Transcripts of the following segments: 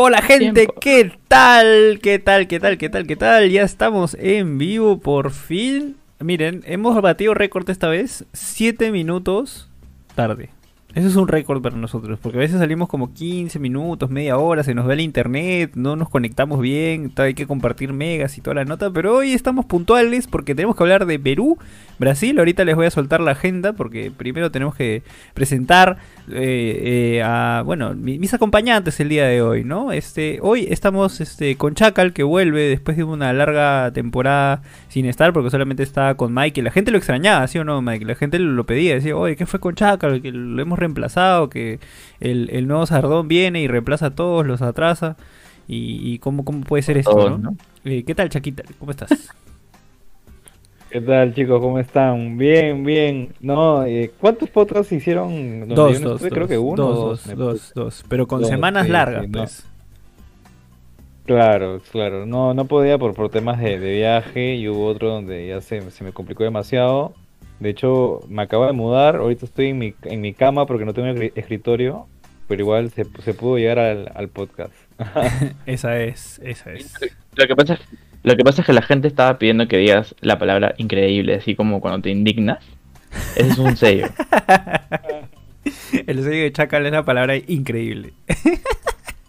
Hola gente, ¿qué tal? ¿Qué tal? ¿Qué tal? ¿Qué tal? ¿Qué tal? Ya estamos en vivo por fin. Miren, hemos batido récord esta vez, 7 minutos tarde. Eso es un récord para nosotros, porque a veces salimos como 15 minutos, media hora, se nos ve el internet, no nos conectamos bien, hay que compartir megas y toda la nota, pero hoy estamos puntuales porque tenemos que hablar de Perú, Brasil, ahorita les voy a soltar la agenda porque primero tenemos que presentar eh, eh, a, bueno, mis acompañantes el día de hoy, ¿no? Este, hoy estamos este, con Chacal que vuelve después de una larga temporada sin estar porque solamente estaba con Mike y la gente lo extrañaba, ¿sí o no, Mike? La gente lo pedía, decía, oye, ¿qué fue con Chacal? Que lo hemos reemplazado, que el, nuevo Sardón viene y reemplaza a todos, los atrasa. ¿Y, cómo, cómo puede ser esto, ¿no? Eh, ¿Qué tal, Chaquita? ¿Cómo estás? ¿Qué tal, chicos? ¿Cómo están? Bien, bien. No, eh, ¿cuántos podcasts hicieron? Dos, dos, Creo que uno. Dos, dos, dos, dos, Pero con semanas largas, pues. Claro, claro. No, no podía por, por temas de, viaje y hubo otro donde ya se, se me complicó demasiado. De hecho, me acabo de mudar, ahorita estoy en mi, en mi cama porque no tengo escritorio, pero igual se, se pudo llegar al, al podcast. esa es, esa es. Lo que, pasa es, lo que pasa es que la gente estaba pidiendo que digas la palabra increíble, así como cuando te indignas. Ese es un sello. El sello de Chacal es la palabra increíble.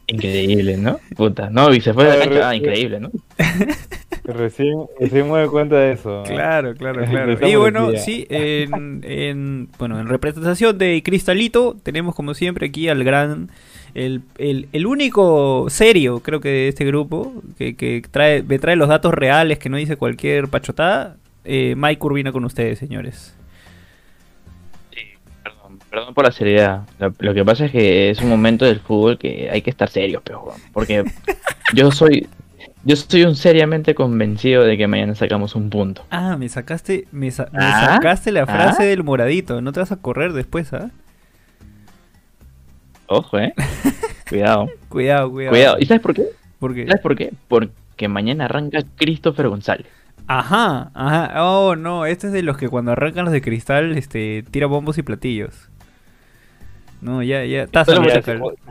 Increíble, ¿no? Puta, no, y se fue de la cancha, ah, increíble, ¿no? Recién, recién me doy cuenta de eso. Claro, claro, claro. Y bueno, sí, en, en, bueno, en representación de Cristalito, tenemos como siempre aquí al gran, el, el, único serio, creo que de este grupo, que, que trae, me trae los datos reales, que no dice cualquier pachotada. Eh, Mike Urbina con ustedes, señores. Perdón, por la seriedad. Lo, que pasa es que es un momento del fútbol que hay que estar serios, pero porque yo soy yo estoy un seriamente convencido de que mañana sacamos un punto. Ah, me sacaste, me, ¿Ah? sacaste la frase ¿Ah? del moradito. No te vas a correr después, ¿ah? Ojo, eh. cuidado. cuidado, cuidado. Cuidado. ¿Y sabes por qué? ¿Por qué? ¿Sabes por qué? Porque mañana arranca Christopher González. Ajá, ajá. Oh, no, este es de los que cuando arrancan los de cristal, este, tira bombos y platillos. No, ya, ya. Taza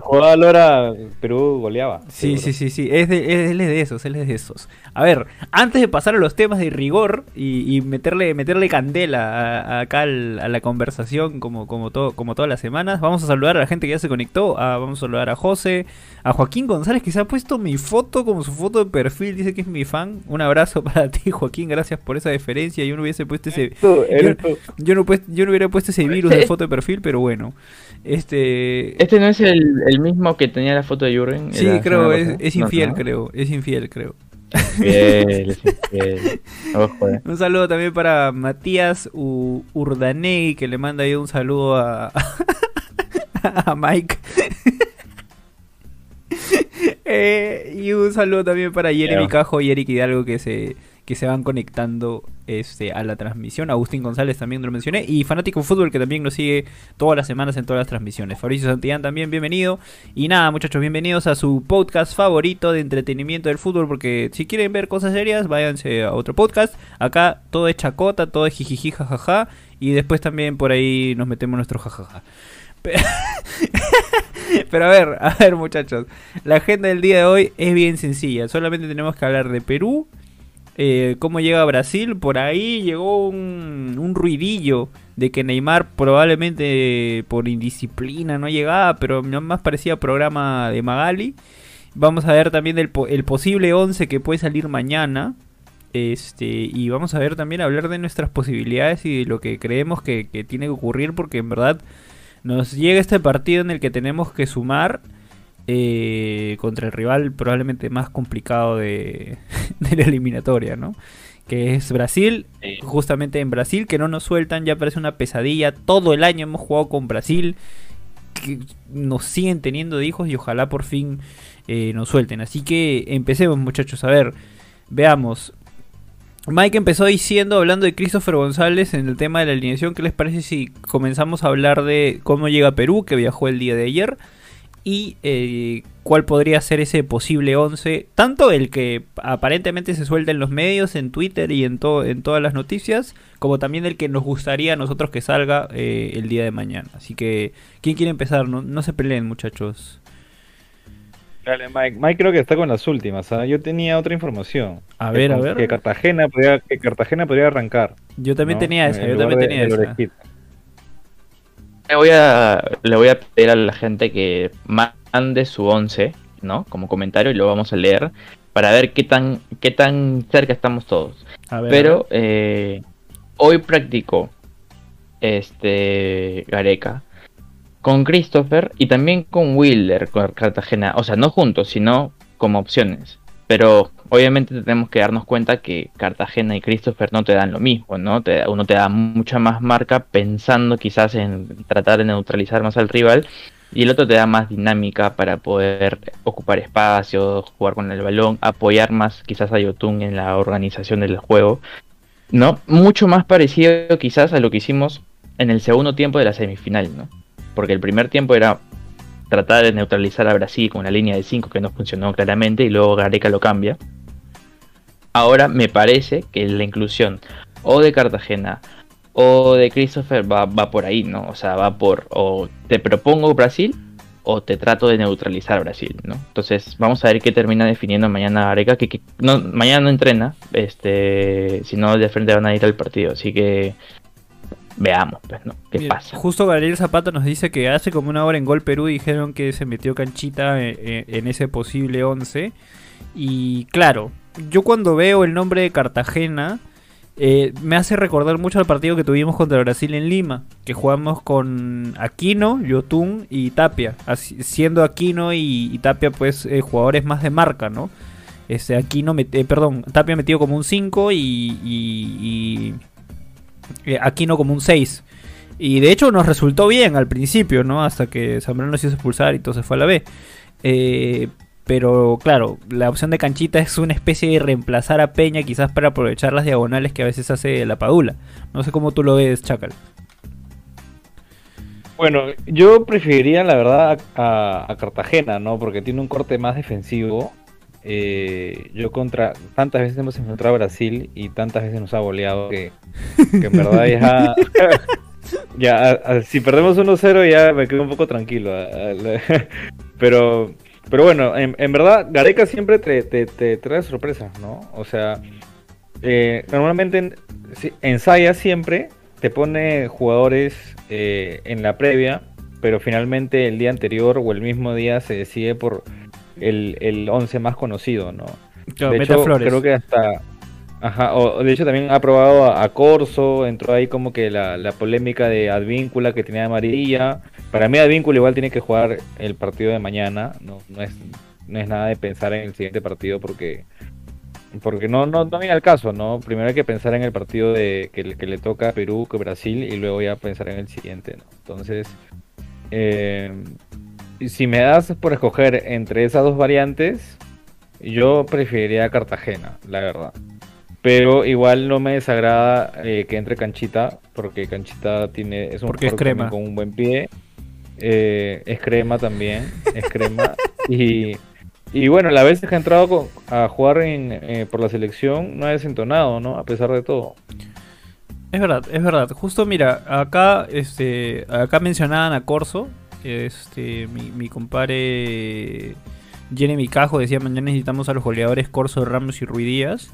Jugaba Lora, Perú goleaba. Sí, sí, sí, sí. Es de, él es de esos, él es de esos. A ver, antes de pasar a los temas de rigor y, meterle, meterle candela acá a la conversación como, como, todo, como todas las semanas, vamos a saludar a la gente que ya se conectó. vamos a saludar a José, a Joaquín González, que se ha puesto mi foto como su foto de perfil. Dice que es mi fan. Un abrazo para ti, Joaquín. Gracias por esa deferencia. Yo no hubiese puesto ese. yo, no, yo no hubiera puesto ese virus de foto de perfil, pero bueno. Este. Este no es el, mismo que tenía la foto de Jürgen. Sí, creo, es, infiel, creo. Es infiel, creo. Infiel, Un saludo también para Matías Urdanegui, que le manda ahí un saludo a, a Mike. Eh, y un saludo también para Jeremy Cajo y Eric Hidalgo que se que se van conectando este, a la transmisión. Agustín González también lo mencioné. Y Fanático Fútbol que también nos sigue todas las semanas en todas las transmisiones. Fabricio Santillán también, bienvenido. Y nada, muchachos, bienvenidos a su podcast favorito de entretenimiento del fútbol. Porque si quieren ver cosas serias, váyanse a otro podcast. Acá todo es chacota, todo es jijiji, jajaja. Y después también por ahí nos metemos nuestro jajaja. Pero a ver, a ver muchachos, la agenda del día de hoy es bien sencilla. Solamente tenemos que hablar de Perú, eh, cómo llega a Brasil, por ahí llegó un, ruidillo de que Neymar probablemente por indisciplina no llegaba, pero más parecía programa de Magali. Vamos a ver también el, posible 11 que puede salir mañana. Este, y vamos a ver también hablar de nuestras posibilidades y de lo que creemos que tiene que ocurrir, porque en verdad nos llega este partido en el que tenemos que sumar eh, contra el rival probablemente más complicado de, la eliminatoria, ¿no? Que es Brasil, justamente en Brasil, que no nos sueltan, ya parece una pesadilla. Todo el año hemos jugado con Brasil, que nos siguen teniendo de hijos y ojalá por fin eh, nos suelten. Así que empecemos, muchachos, a ver, veamos. Mike empezó diciendo, hablando de Christopher González en el tema de la alineación, ¿qué les parece si comenzamos a hablar de cómo llega a Perú, que viajó el día de ayer? Y eh, cuál podría ser ese posible 11, tanto el que aparentemente se suelta en los medios, en Twitter y en, en todas las noticias, como también el que nos gustaría a nosotros que salga eh, el día de mañana. Así que, ¿quién quiere empezar? No, se peleen muchachos. Dale, Mike. Mike creo que está con las últimas. ¿ah? Yo tenía otra información. A ver, a ver. Que Cartagena podría, que Cartagena podría arrancar. Yo también ¿no? tenía En esa, yo también tenía de esa. Le voy a, le voy a pedir a la gente que mande su 11, ¿no? Como comentario y lo vamos a leer para ver qué tan, qué tan cerca estamos todos. A ver, Pero eh, hoy practicó este Gareca con Christopher y también con Wheeler con Cartagena. O sea, no juntos, sino como opciones. Pero obviamente tenemos que darnos cuenta que Cartagena y Christopher no te dan lo mismo, ¿no? Uno te da mucha más marca pensando quizás en tratar de neutralizar más al rival y el otro te da más dinámica para poder ocupar espacios, jugar con el balón, apoyar más quizás a Yotun en la organización del juego. ¿No? Mucho más parecido quizás a lo que hicimos en el segundo tiempo de la semifinal, ¿no? Porque el primer tiempo era tratar de neutralizar a Brasil con una línea de 5 que no funcionó claramente y luego Gareca lo cambia. Ahora me parece que la inclusión o de Cartagena o de Christopher va, va por ahí, ¿no? O sea, va por o te propongo Brasil o te trato de neutralizar Brasil, ¿no? Entonces vamos a ver qué termina definiendo mañana Gareca, que, no, mañana no entrena, este, si no de frente van a ir al partido, así que veamos, pues, ¿no? ¿Qué Mira, pasa? Justo Gabriel Zapata nos dice que hace como una hora en Gol Perú dijeron que se metió canchita en, en- en ese posible 11. Y claro, yo cuando veo el nombre de Cartagena, eh, me hace recordar mucho al partido que tuvimos contra Brasil en Lima, que jugamos con Aquino, Yotun y Tapia, así- siendo Aquino y, y Tapia pues eh, jugadores más de marca, ¿no? Este, Aquino, met- eh, perdón, Tapia metido como un 5 y, y- y, eh, Aquino como un 6. Y de hecho nos resultó bien al principio, ¿no? Hasta que Zambrano nos hizo expulsar y se fue a la B. Eh, pero claro, la opción de canchita es una especie de reemplazar a Peña quizás para aprovechar las diagonales que a veces hace la Padula. No sé cómo tú lo ves, Chacal. Bueno, yo preferiría, la verdad, a, a Cartagena, ¿no? Porque tiene un corte más defensivo. Eh, yo contra tantas veces hemos enfrentado a Brasil y tantas veces nos ha goleado que, que en verdad ya, ya a- a- si perdemos 1-0 ya me quedo un poco tranquilo. a- Pero, pero bueno, en, en verdad Gareca siempre te, te- te trae sorpresas, ¿no? O sea, eh, normalmente ensaya siempre, te pone jugadores eh, en la previa, pero finalmente el día anterior o el mismo día se decide por el, el 11 más conocido, ¿no? Claro, de hecho, creo que hasta... Ajá, o, de hecho también ha probado a, a Corso, entró ahí como que la, la polémica de Advíncula que tenía amarilla. Para mí Advíncula igual tiene que jugar el partido de mañana, no, no, es, no es nada de pensar en el siguiente partido porque porque no, no, no viene al caso, ¿no? Primero hay que pensar en el partido de que, le- que le toca a Perú, que Brasil, y luego ya pensar en el siguiente, ¿no? Entonces, eh, si me das por escoger entre esas dos variantes, yo preferiría Cartagena, la verdad. Pero igual no me desagrada eh, que entre Canchita, porque Canchita tiene es un Porque es crema. con un buen pie. Eh, es crema también, es crema. y, y bueno, las veces que ha entrado con- a jugar en, eh, por la selección no ha desentonado, ¿no? A pesar de todo. Es verdad, es verdad. Justo mira, acá, este, acá mencionaban a Corso, este, mi, mi compadre Jeremy Cajo decía mañana necesitamos a los goleadores Corso, Ramos y Ruidías.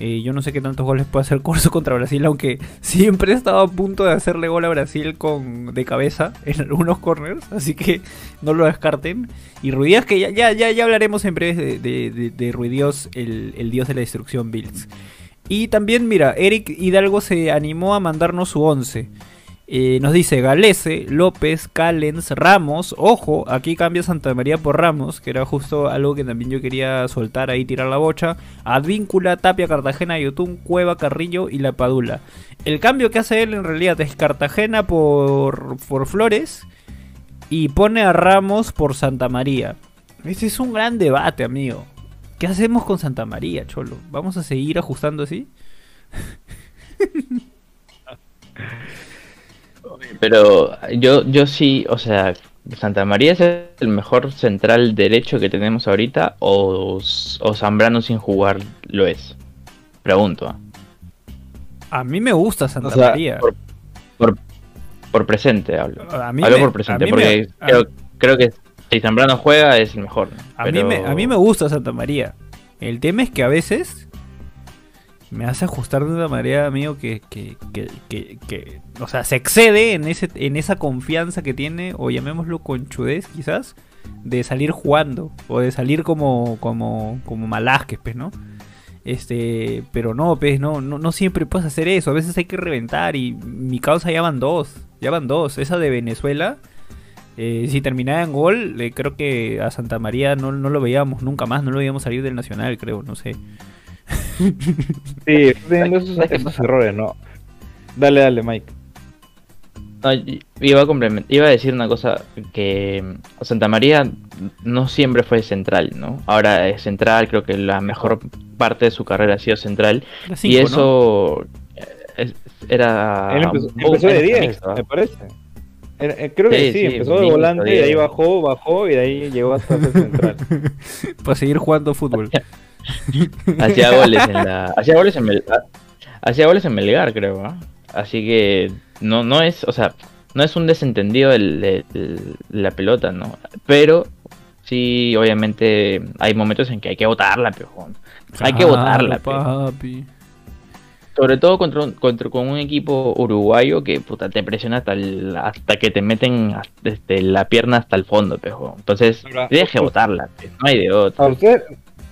Eh, yo no sé qué tantos goles puede hacer Corso contra Brasil, aunque siempre he estado a punto de hacerle gol a Brasil con de cabeza en algunos corners, así que no lo descarten. Y Ruidías, que ya, ya, ya, ya hablaremos en breve de, de, Ruidías, el, el dios de la destrucción Bills. Y también, mira, Eric Hidalgo se animó a mandarnos su 11. Eh, nos dice Galese, López, Callens, Ramos. Ojo, aquí cambia Santa María por Ramos, que era justo algo que también yo quería soltar ahí, tirar la bocha. Advíncula, Tapia, Cartagena, Yotun, Cueva, Carrillo y La Padula. El cambio que hace él en realidad es Cartagena por, por Flores y pone a Ramos por Santa María. Ese es un gran debate, amigo. ¿Qué hacemos con Santa María, Cholo? ¿Vamos a seguir ajustando así? Pero yo, yo sí, o sea, Santa María es el mejor central derecho que tenemos ahorita o, o Zambrano sin jugar lo es. Pregunto. A mí me gusta Santa O sea, María. Por, por, por presente hablo. A mí hablo me- por presente, porque me- a- creo, creo que Si Zambrano juega, es el mejor. A, mí me, a mí me gusta Santa María. El tema es que a veces me hace ajustar de una manera, amigo, que, que, que, que, que- o sea, se excede en, ese, en esa confianza que tiene, o llamémoslo conchudez quizás, de salir jugando, o de salir como, como, como Malásquez, pues, ¿no? Este, pero no, pues, no, no, no siempre puedes hacer eso, a veces hay que reventar, y mi causa ya van dos, ya van dos, esa de Venezuela. eh, si terminaba en gol, eh, creo que a Santa María no, no lo veíamos nunca más, no lo veíamos salir del Nacional, creo, no sé. Sí, estoy teniendo esos, esos errores, ¿no? Dale, dale, Mike. No, iba, a complement- iba a decir una cosa, que mm, Santa María no siempre fue central, ¿no? Ahora es central, creo que la mejor parte de su carrera ha sido central. Y eso eh, es- era... Él empezó, de era 10, mixto, ¿ah? me parece. Era- eh, creo que Sí, sí, sí, empezó de volante y de ahí 10. bajó, bajó y de ahí llegó hasta ser central. Para seguir jugando fútbol. Hacía goles en la... Hacía goles en Mel- Hacía goles en Melgar, creo, ¿ah? Así que no, no es, o sea, no es un desentendido el- el- el- la pelota, ¿no? Pero sí, obviamente hay momentos en que hay que botarla, pejón. Hay que botarla, Claro, pe. papi. Sobre todo contra, un- contra con un equipo uruguayo que puta, te presiona hasta el- hasta que te meten hasta- este, la pierna hasta el fondo, pejo. Entonces, Ahora, deje botarla, pe, no hay de ¿A otra. usted,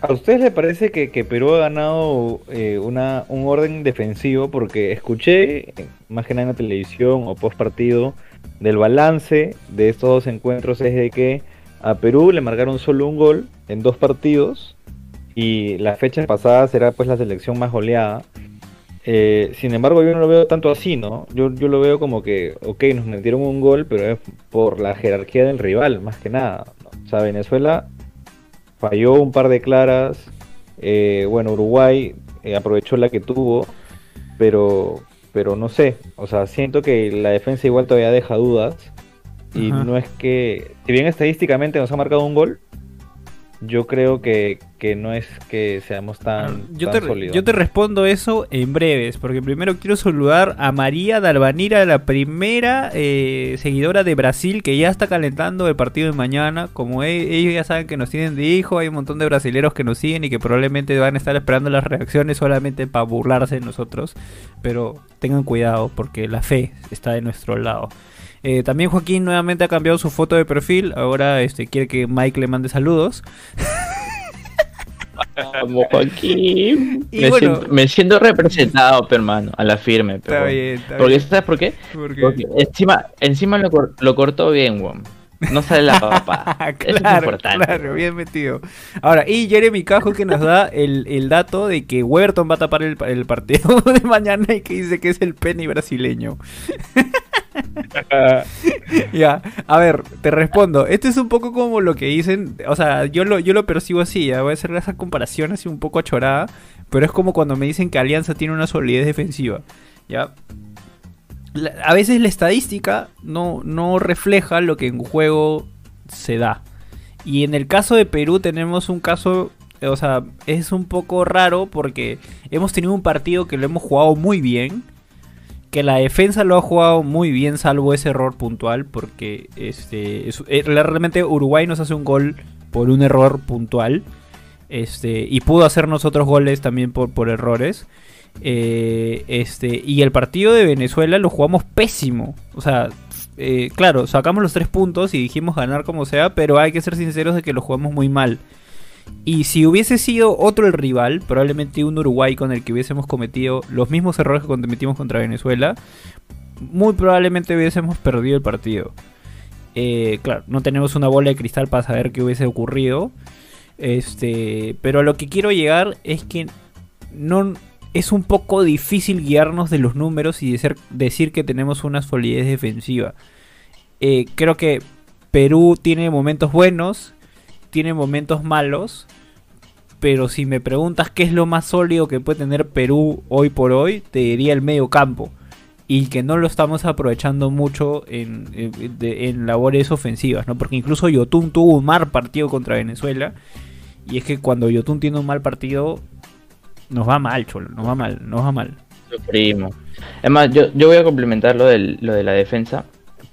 ¿A ustedes les parece que, Perú ha ganado eh, una, un orden defensivo? Porque escuché, más que nada en la televisión o post partido, del balance de estos dos encuentros es de que a Perú le marcaron solo un gol en dos partidos y las fechas pasadas era pues la selección más goleada. Eh, sin embargo, yo no lo veo tanto así, ¿no? Yo, yo lo veo como que, ok, nos metieron un gol, pero es por la jerarquía del rival, más que nada. O sea, Venezuela falló un par de claras. eh, bueno, Uruguay eh, aprovechó la que tuvo, pero, pero no sé. O sea, siento que la defensa igual todavía deja dudas. Y Ajá. no es que, si bien estadísticamente nos ha marcado un gol, yo creo que, que no es que seamos tan, yo, tan te, sólidos. yo te respondo eso en breves, porque primero quiero saludar a María Dalvanira, la primera eh, seguidora de Brasil que ya está calentando el partido de mañana. Como e- ellos ya saben que nos tienen de hijo, hay un montón de brasileros que nos siguen y que probablemente van a estar esperando las reacciones solamente para burlarse de nosotros. Pero tengan cuidado, porque la fe está de nuestro lado. Eh, también Joaquín nuevamente ha cambiado su foto de perfil. Ahora este, quiere que Mike le mande saludos. Vamos, Joaquín. Me, bueno- siento, me siento representado, hermano, a la firme. pe, Está weón. bien, está Porque, bien. ¿sabes por qué? Porque- Porque encima, encima lo, cor- lo cortó bien, weón. No sale la papa. Eso es claro, importante. claro, bien metido. Ahora, y Jeremy Cajo que nos da el, el dato de que Weberton va a tapar el, el partido de mañana y que dice que es el Penny brasileño. ya, a ver, te respondo. Esto es un poco como lo que dicen, o sea, yo lo, yo lo percibo así, ya voy a hacer esa comparación así un poco achorada, pero es como cuando me dicen que Alianza tiene una solidez defensiva, ¿ya? A veces la estadística no, no refleja lo que en juego se da. Y en el caso de Perú tenemos un caso, o sea, es un poco raro porque hemos tenido un partido que lo hemos jugado muy bien, que la defensa lo ha jugado muy bien salvo ese error puntual porque este es- eh, realmente Uruguay nos hace un gol por un error puntual este y pudo hacernos otros goles también por, por errores Eh, este y el partido de Venezuela lo jugamos pésimo o sea eh, claro sacamos los tres puntos y dijimos ganar como sea pero hay que ser sinceros de que lo jugamos muy mal y si hubiese sido otro el rival, probablemente un Uruguay con el que hubiésemos cometido los mismos errores que cometimos contra Venezuela, muy probablemente hubiésemos perdido el partido. Eh, claro, no tenemos una bola de cristal para saber qué hubiese ocurrido. Este, pero a lo que quiero llegar es que no es un poco difícil guiarnos de los números y decir, que tenemos una solidez defensiva. Eh, creo que Perú tiene momentos buenos, tiene momentos malos. Pero si me preguntas qué es lo más sólido que puede tener Perú hoy por hoy, te diría el medio campo. Y que no lo estamos aprovechando mucho en, labores ofensivas, ¿no? Porque incluso Yotun tuvo un mal partido contra Venezuela. Y es que cuando Yotun tiene un mal partido, nos va mal, cholo, nos va mal, nos va mal. Sufrimos. Además, yo, yo voy a complementar del- lo de la defensa.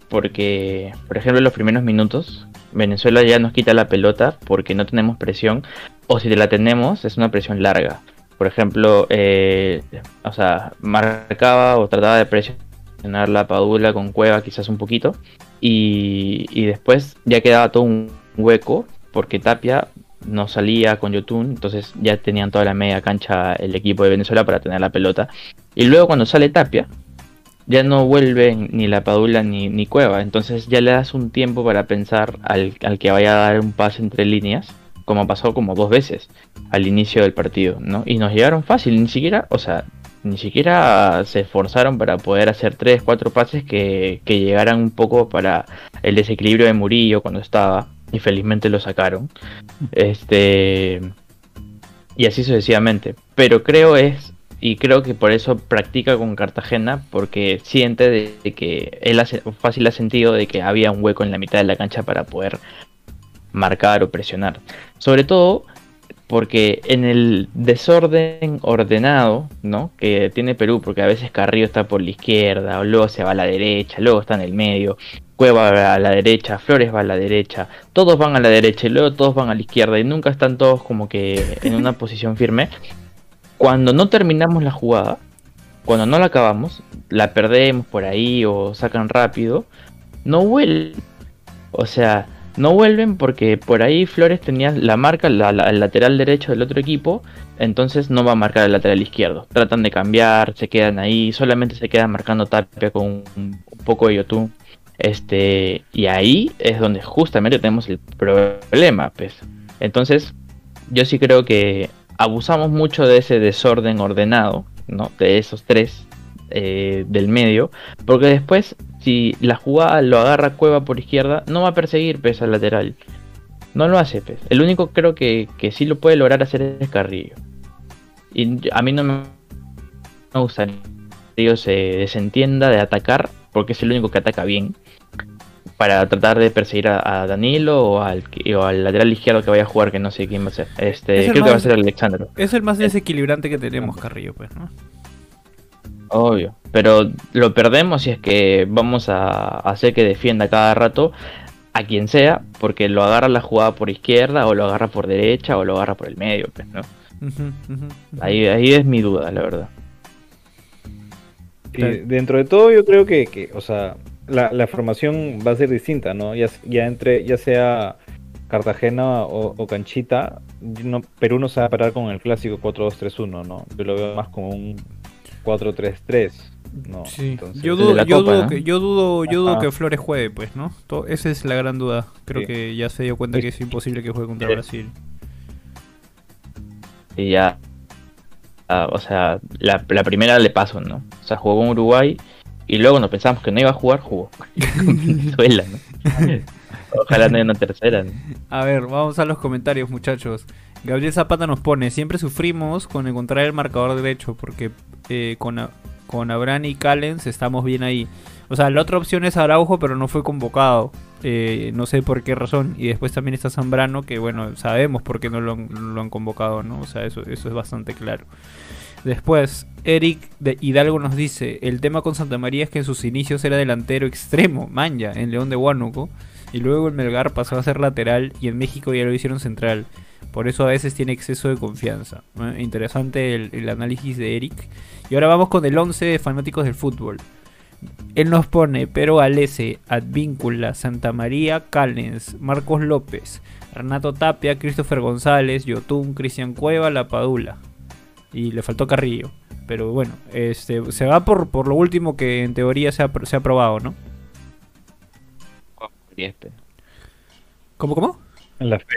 Porque, por ejemplo, en los primeros minutos, Venezuela ya nos quita la pelota porque no tenemos presión, o si la tenemos es una presión larga. Por ejemplo, eh, o sea, marcaba o trataba de presionar la Padula con Cueva quizás un poquito, y, y después ya quedaba todo un hueco porque Tapia no salía con Yotun, entonces ya tenían toda la media cancha el equipo de Venezuela para tener la pelota. Y luego cuando sale Tapia, ya no vuelve ni la Padula ni, ni Cueva, entonces ya le das un tiempo para pensar al, al, que vaya a dar un pase entre líneas, como pasó como dos veces al inicio del partido, ¿no? Y nos llegaron fácil, ni siquiera, o sea, ni siquiera se esforzaron para poder hacer tres, cuatro pases que, que llegaran un poco para el desequilibrio de Murillo cuando estaba y felizmente lo sacaron. Este y así sucesivamente. Pero creo es y creo que por eso practica con Cartagena porque siente de, que él hace, fácil ha sentido de que había un hueco en la mitad de la cancha para poder marcar o presionar. Sobre todo porque en el desorden ordenado, ¿no? Que tiene Perú, porque a veces Carrillo está por la izquierda, o luego se va a la derecha, luego está en el medio, Cueva va a la derecha, Flores va a la derecha, todos van a la derecha y luego todos van a la izquierda y nunca están todos como que en una posición firme. Cuando no terminamos la jugada, cuando no la acabamos, la perdemos por ahí o sacan rápido, no vuelven. O sea, no vuelven porque por ahí Flores tenía la marca, la, la, el lateral derecho del otro equipo, entonces no va a marcar el lateral izquierdo. Tratan de cambiar, se quedan ahí, solamente se quedan marcando Tapia con un, un poco de Yotun. Este, y ahí es donde justamente tenemos el problema, pues. Entonces, yo sí creo que abusamos mucho de ese desorden ordenado, ¿no? De esos tres eh, del medio, porque después, si la jugada lo agarra Cueva por izquierda, no va a perseguir pese al lateral. No lo hace, pues. El único creo que, que sí lo puede lograr hacer es Carrillo. Y a mí no me gusta que se desentienda de atacar, porque es el único que ataca bien para tratar de perseguir a, a Danilo o al, o al, lateral izquierdo que vaya a jugar, que no sé quién va a ser. Este, creo más, que va a ser Alexandro. Es el más desequilibrante que tenemos, Carrillo, pues, ¿no? Obvio. Pero lo perdemos si es que vamos a hacer que defienda cada rato a quien sea, porque lo agarra la jugada por izquierda, o lo agarra por derecha, o lo agarra por el medio, pues, ¿no? Uh -huh, uh -huh. Ahí, ahí es mi duda, la verdad. Y dentro de todo, yo creo que, que o sea, la, la, formación va a ser distinta, ¿no? Ya, ya entre, ya sea Cartagena o, o Canchita, no, Perú no se va a parar con el clásico 4-2-3-1, ¿no? Yo lo veo más como un 4-3-3. No, sí. Entonces, yo dudo, yo, Copa, dudo ¿no? que, yo dudo, yo dudo que Flores juegue, pues, ¿no? Todo, esa es la gran duda. Creo sí. que ya se dio cuenta que es imposible que juegue contra Brasil. Y ya, uh, o sea, la, la, primera le paso, ¿no? O sea, jugó con Uruguay y luego nos pensamos que no iba a jugar, jugó. con Venezuela, ¿no? Ojalá no haya una tercera. ¿no? A ver, vamos a los comentarios, muchachos. Gabriel Zapata nos pone, siempre sufrimos con encontrar el marcador derecho, porque eh, con, con Abraham y Callens estamos bien ahí. O sea, la otra opción es Araujo, pero no fue convocado. Eh, no sé por qué razón. Y después también está Zambrano, que bueno, sabemos por qué no lo han, lo han convocado, ¿no? O sea, eso, eso es bastante claro. Después, Eric de Hidalgo nos dice, el tema con Santa María es que en sus inicios era delantero extremo, manja, en León de Huánuco. Y luego el Melgar pasó a ser lateral y en México ya lo hicieron central. Por eso a veces tiene exceso de confianza. ¿no? Interesante el, el, análisis de Eric. Y ahora vamos con el 11 de fanáticos del fútbol. Él nos pone Pero Alese, Advíncula, Santa María, Callens, Marcos López, Renato Tapia, Christopher González, Yotun, Cristian Cueva, La Padula. Y le faltó Carrillo. Pero bueno, este se va por, por lo último que en teoría se ha, se ha probado, ¿no? ¿Cómo, cómo? En la fe.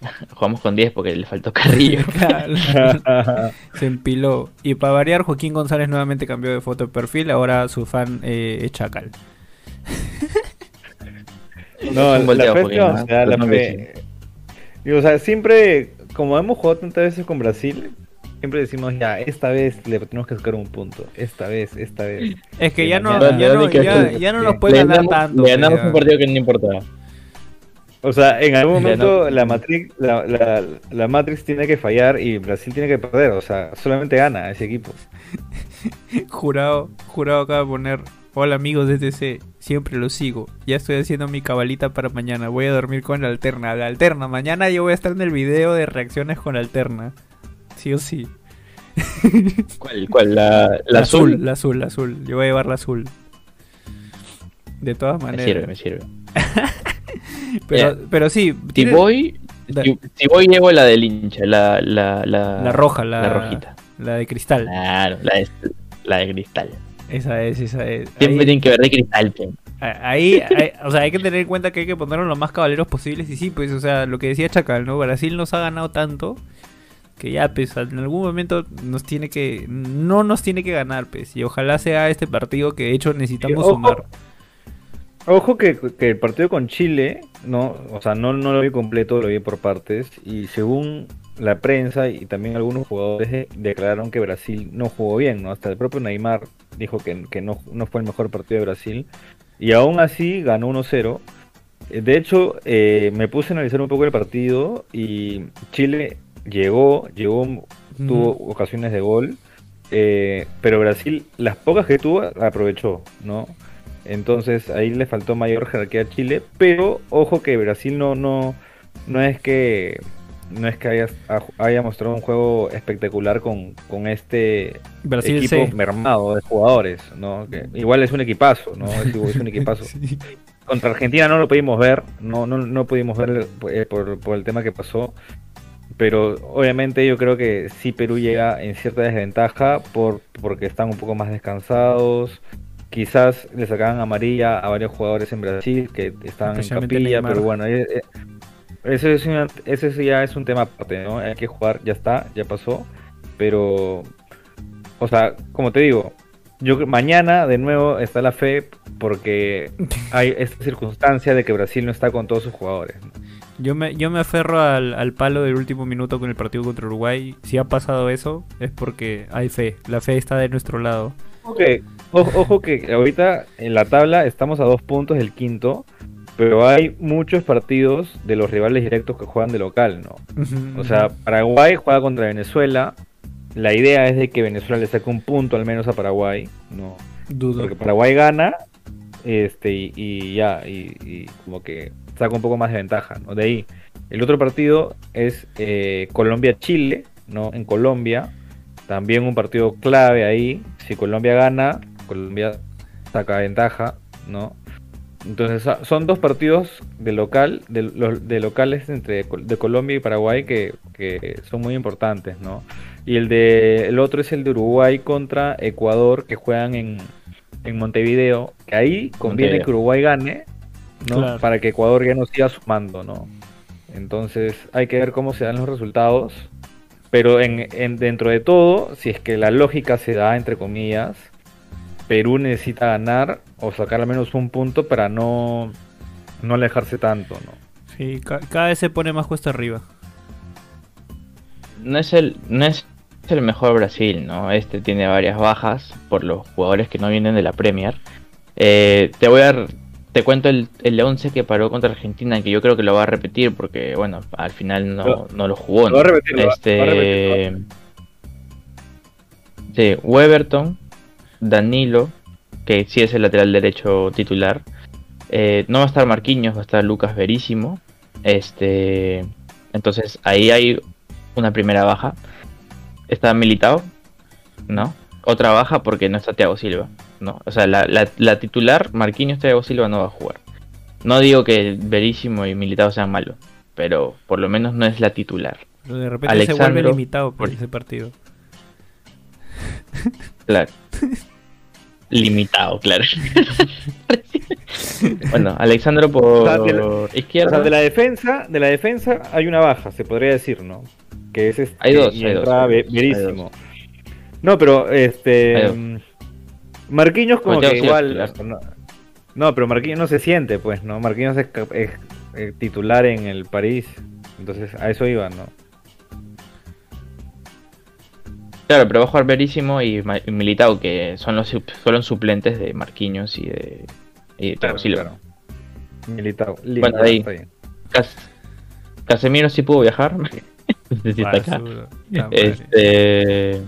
Jugamos con 10 porque le faltó Carrillo. Se empiló. Y para variar, Joaquín González nuevamente cambió de foto de perfil. Ahora su fan eh, es Chacal. No, la fe, o sea, la fe. Y, o sea, siempre, como hemos jugado tantas veces con Brasil, siempre decimos ya, esta vez le tenemos que sacar un punto. Esta vez, esta vez. Es que ya no, ya, no, ya, ya no nos puede ganar tanto. Le ganamos un partido que no importaba. O sea, en algún momento no. la, Matrix, la, la, la, Matrix tiene que fallar y Brasil tiene que perder. O sea, solamente gana ese equipo. jurado, jurado acaba de poner Hola amigos de TC, siempre los sigo. Ya estoy haciendo mi cabalita para mañana. Voy a dormir con la alterna. La alterna. Mañana yo voy a estar en el video de reacciones con la alterna. Sí o sí. ¿Cuál? ¿Cuál? ¿La, la azul? La azul, la azul. Yo voy a llevar la azul. De todas Me maneras. sirve, me sirve. Pero, Eh, pero sí, Si voy, si, voy llevo la del hincha, la, la, la, la roja, la, la rojita. La de cristal. Claro, la de, la de cristal. Esa es, esa es. Siempre Ahí, tienen que ver de cristal, ahí- ahí- o sea, hay que tener en cuenta que hay que ponerlo lo más caballeros posibles. Y sí, pues, o sea, lo que decía Chacal, ¿no? Brasil nos ha ganado tanto que ya, pues, en algún momento nos tiene que. No nos tiene que ganar, pues. Y ojalá sea este partido que de hecho necesitamos ojo. sumar. Ojo que, que el partido con Chile, no, o sea, no, no lo vi completo, lo vi por partes. Y según la prensa y también algunos jugadores de- declararon que Brasil no jugó bien, ¿no? Hasta el propio Neymar dijo que, que no, no fue el mejor partido de Brasil. Y aún así ganó 1-0. Eh, De hecho, eh, me puse a analizar un poco el partido y Chile llegó, llegó, tuvo ocasiones de gol, eh, pero Brasil, las pocas que tuvo, aprovechó, ¿no? Entonces ahí le faltó mayor jerarquía a Chile, pero ojo que Brasil no, no, no es que no es que haya, haya mostrado un juego espectacular con, con este Brasil equipo mermado de jugadores, ¿no? Que igual es un equipazo, ¿no? Es, es un equipazo. Sí. Contra Argentina no lo pudimos ver, no, no, no pudimos ver eh, por, por el tema que pasó. Pero obviamente yo creo que sí Perú llega en cierta desventaja por, porque están un poco más descansados. Quizás le sacaban amarilla a varios jugadores en Brasil que estaban en capilla, pero bueno, eh, eh, eso, es una- eso ya es un tema aparte, ¿no? Hay que jugar, ya está, ya pasó. Pero, o sea, como te digo, yo mañana de nuevo está la fe porque hay esta circunstancia de que Brasil no está con todos sus jugadores. ¿no? Yo me, yo me aferro al, al palo del último minuto con el partido contra Uruguay. Si ha pasado eso, es porque hay fe. La fe está de nuestro lado. Ok, ojo, ojo que ahorita en la tabla estamos a dos puntos del quinto, pero hay muchos partidos de los rivales directos que juegan de local, ¿no? O sea, Paraguay juega contra Venezuela. La idea es de que Venezuela le saque un punto al menos a Paraguay, ¿no? dudo. Porque Paraguay gana este y, y ya, y, y como que saca un poco más de ventaja, ¿no? De ahí. El otro partido es eh, Colombia-Chile, ¿no? En Colombia. También un partido clave ahí. Si Colombia gana, Colombia saca ventaja, ¿no? Entonces ah, son dos partidos de local, de, los- de locales entre de Colombia y Paraguay que, que son muy importantes, ¿no? Y el de el otro es el de Uruguay contra Ecuador que juegan en, en Montevideo, que ahí conviene Montevideo. que Uruguay gane, ¿no? Claro. Para que Ecuador ya no siga sumando, ¿no? Entonces hay que ver cómo se dan los resultados. Pero en, en- dentro de todo, si es que la lógica se da, entre comillas, Perú necesita ganar o sacar al menos un punto para no, no alejarse tanto, ¿no? Sí, ca- cada vez se pone más cuesta arriba. No es el, no es el mejor Brasil, ¿no? Este tiene varias bajas por los jugadores que no vienen de la Premier. Eh, te voy a te cuento el, el 11 que paró contra Argentina, que yo creo que lo va a repetir porque, bueno, al final no, Lo- no lo jugó. lo va a repetir, este, lo va a repetir, Sí, Weberton, Danilo, que sí es el lateral derecho titular. Eh, no va a estar Marquinhos, va a estar Lucas Verísimo. Este, entonces ahí hay una primera baja. Está Militao, ¿no? Otra baja porque no está Thiago Silva, ¿no? O sea, la, la- la titular, Marquinhos, Thiago Silva no va a jugar. No digo que Verísimo y Militao sean malos, pero por lo menos no es la titular. Pero de repente se vuelve limitado por ese partido. Claro. Limitado, claro. bueno, Alexandro por O sea, de la- O izquierda. sea, de la defensa, de la defensa hay una baja, se podría decir, ¿no? Que es este, Hay dos, y hay dos, hay dos, Verísimo. No, pero este Hay dos. Marquinhos como Bueno, que igual no, no, pero Marquinhos no se siente, pues, ¿no? Marquinhos es, es, eh, titular en el París. Entonces, a eso iba, ¿no? Claro, pero va a jugar Verísimo y, Militao, que son los fueron suplentes de Marquinhos y de, y de Thiago Silva. Militao. Bueno, ahí. está bien. Cas- Casemiro sí pudo viajar. Si está acá. Este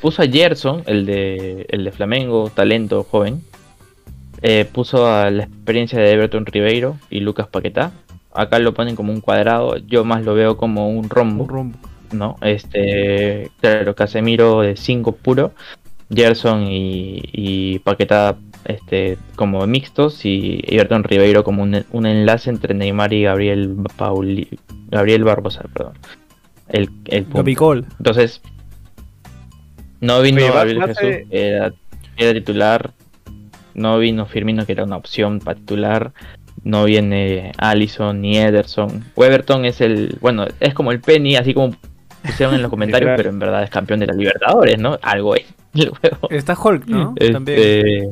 puso a Gerson, el de el de Flamengo, talento joven. eh, puso a la experiencia de Everton Ribeiro y Lucas Paquetá. Acá lo ponen como un cuadrado, yo más lo veo como un rombo, Un rombo. ¿no? Este, claro, Casemiro de 5 puro, Gerson y, y Paquetá este, como mixtos y Everton Ribeiro como un, un enlace entre Neymar y Gabriel Pauli, Gabriel Barbosa, perdón. El, el. Entonces, no vino Oye, Gabriel Jesús, era, era titular. No vino Firmino, que era una opción para titular. No viene Allison ni Ederson. Weberton es el. Bueno, es como el Penny, así como pusieron en los comentarios, pero en verdad es campeón de la Libertadores, ¿no? Algo es. Está Hulk, ¿no? También. Este,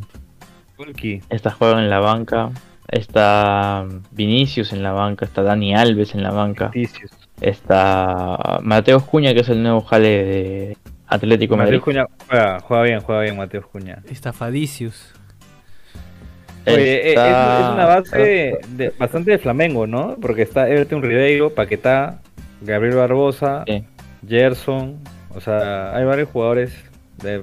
Kulki. está Juego en la banca. Está Vinicius en la banca. Está Dani Alves en la banca. Ticius. Está Mateos Cuña, que es el nuevo jale de Atlético de Madrid. Mateus Cuña juega, juega bien, juega bien Mateus Cuña. Está Fadicius. Oye, eh, es, Está- es una base de, bastante de Flamengo, ¿no? Porque está Everton Ribeiro, Paquetá, Gabriel Barbosa, Sí. Gerson. O sea, hay varios jugadores de-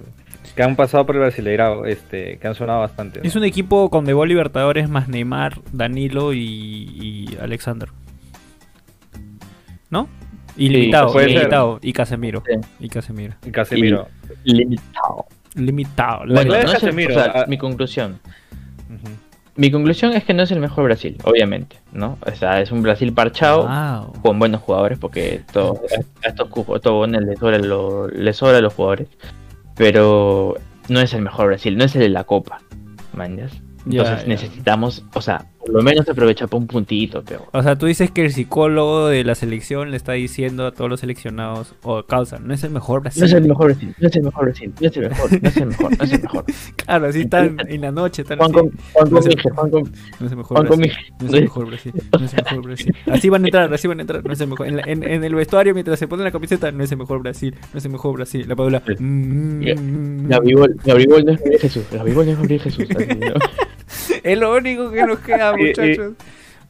que han pasado por el Brasileirao, este, que han sonado bastante. ¿no? Es un equipo con Debol Libertadores más Neymar, Danilo y, y Alexander. ¿No? Ilimitado, ser. ilimitado. Y Casemiro. Sí. Y Casemiro. Y Casemiro. Limitado. Limitado. Bueno, no es Casemiro, o sea, ah. mi conclusión. Mi conclusión es que no es el mejor Brasil, obviamente, ¿no? O sea, es un Brasil parchado Wow. con buenos jugadores porque todo, a estos cujos, todo les sobra, lo, les sobra a los jugadores. Pero no es el mejor Brasil, no es el de la Copa, ¿mañas? Ya, Entonces necesitamos, o sea, por lo menos aprovecha para un puntito, pero O sea, tú dices que el psicólogo de la selección le está diciendo a todos los seleccionados, o causa, no es el mejor Brasil. no es el mejor Brasil, no es el mejor Brasil, no es el mejor, no es el mejor, no es el mejor. Claro, así están en la noche, están Juan con, Juan No con es el- Juan con, No es el mejor Juan con Brasil. Mije. No es el mejor Brasil. No es el mejor Brasil. Así van a entrar, así van a entrar. No es el mejor. En, la- en- en el vestuario, mientras se ponen la camiseta, no es el mejor Brasil. No es el mejor Brasil. La Paula. Mm, Gabigol, Gabigol no es Gabriel Jesús, Gabigol no es Gabriel Jesús. así, ¿no? Es lo único que nos queda, muchachos.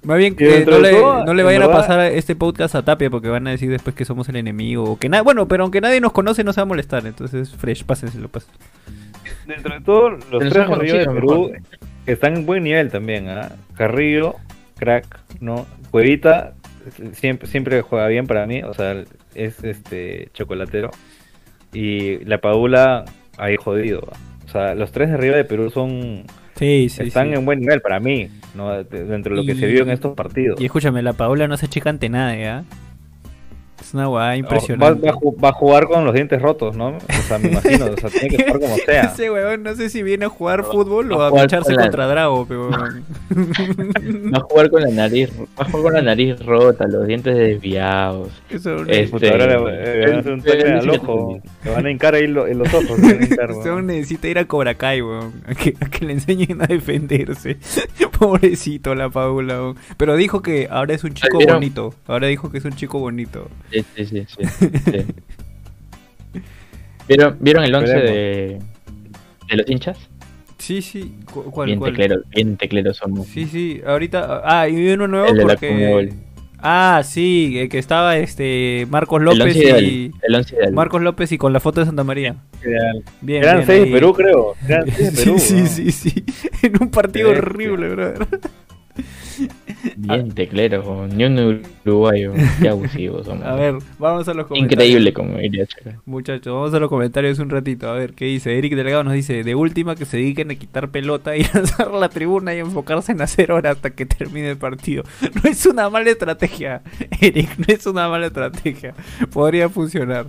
Más bien que dentro no de le, todo, no le vayan a pasar este podcast a Tapia porque van a decir después que somos el enemigo. O que nada, bueno, pero aunque nadie nos conoce, no se va a molestar. Entonces, fresh, pásenselo, pues. Dentro de todo, los Pero tres son de Río de conocidos, Perú mejor. están en buen nivel también. ¿ah? Carrillo, crack, ¿no? Cuevita siempre, siempre juega bien para mí, o sea, es este chocolatero. Y la Paula ahí jodido. ¿ah? O sea, los tres de Río de Perú son Sí, sí, están sí. en buen nivel para mí, ¿no? De- Dentro de lo que se vio en estos partidos. Y escúchame, la Paola no se chica ante nada, ¿ya? Es una guada Va, impresionante. va a ju- va a jugar con los dientes rotos, ¿no? O sea, me imagino, o sea, tiene que jugar como sea. Ese weón no sé si viene a jugar fútbol o a a lucharse con la- contra Drago, pero... Va a jugar con la nariz, va a jugar con la nariz rota, los dientes desviados. Eso no- Es- Puta, ahora le, le van a hacer un toque al ojo. Le van a hincar ahí lo- en los ojos. weón necesita ir a Cobra Kai, weón. A que, a que le enseñen a defenderse. Pobrecito la Paula, weón. Pero dijo que ahora es un chico bonito. Ahora dijo que es un chico bonito. Sí, sí, sí, sí. ¿Vieron, ¿Vieron el 11 de, de los hinchas? Sí, sí. ¿Cu- ¿Cuál, Bien cuál? tecleros, bien tecleros somos. Sí, sí. Ahorita... Ah, y uno nuevo El de la porque... Ah, sí. el que estaba este Marcos El López 11 ideal. y... El 11 ideal. Marcos López y con la foto de Santa María. Eran Bien, ahí. de Perú, creo. Seis de Perú. sí, weón. sí, sí, sí. En un partido horrible, brother. Bien tecleros, como ni un uruguayo. Qué abusivos somos. A ver, vamos a los comentarios. Increíble, como diría Chaca. Muchachos, vamos a los comentarios un ratito. A ver, ¿qué dice? Eric Delgado nos dice, de última que se dediquen a quitar pelota y lanzar la tribuna y enfocarse en hacer hora hasta que termine el partido. No es una mala estrategia, Eric, no es una mala estrategia. Podría funcionar.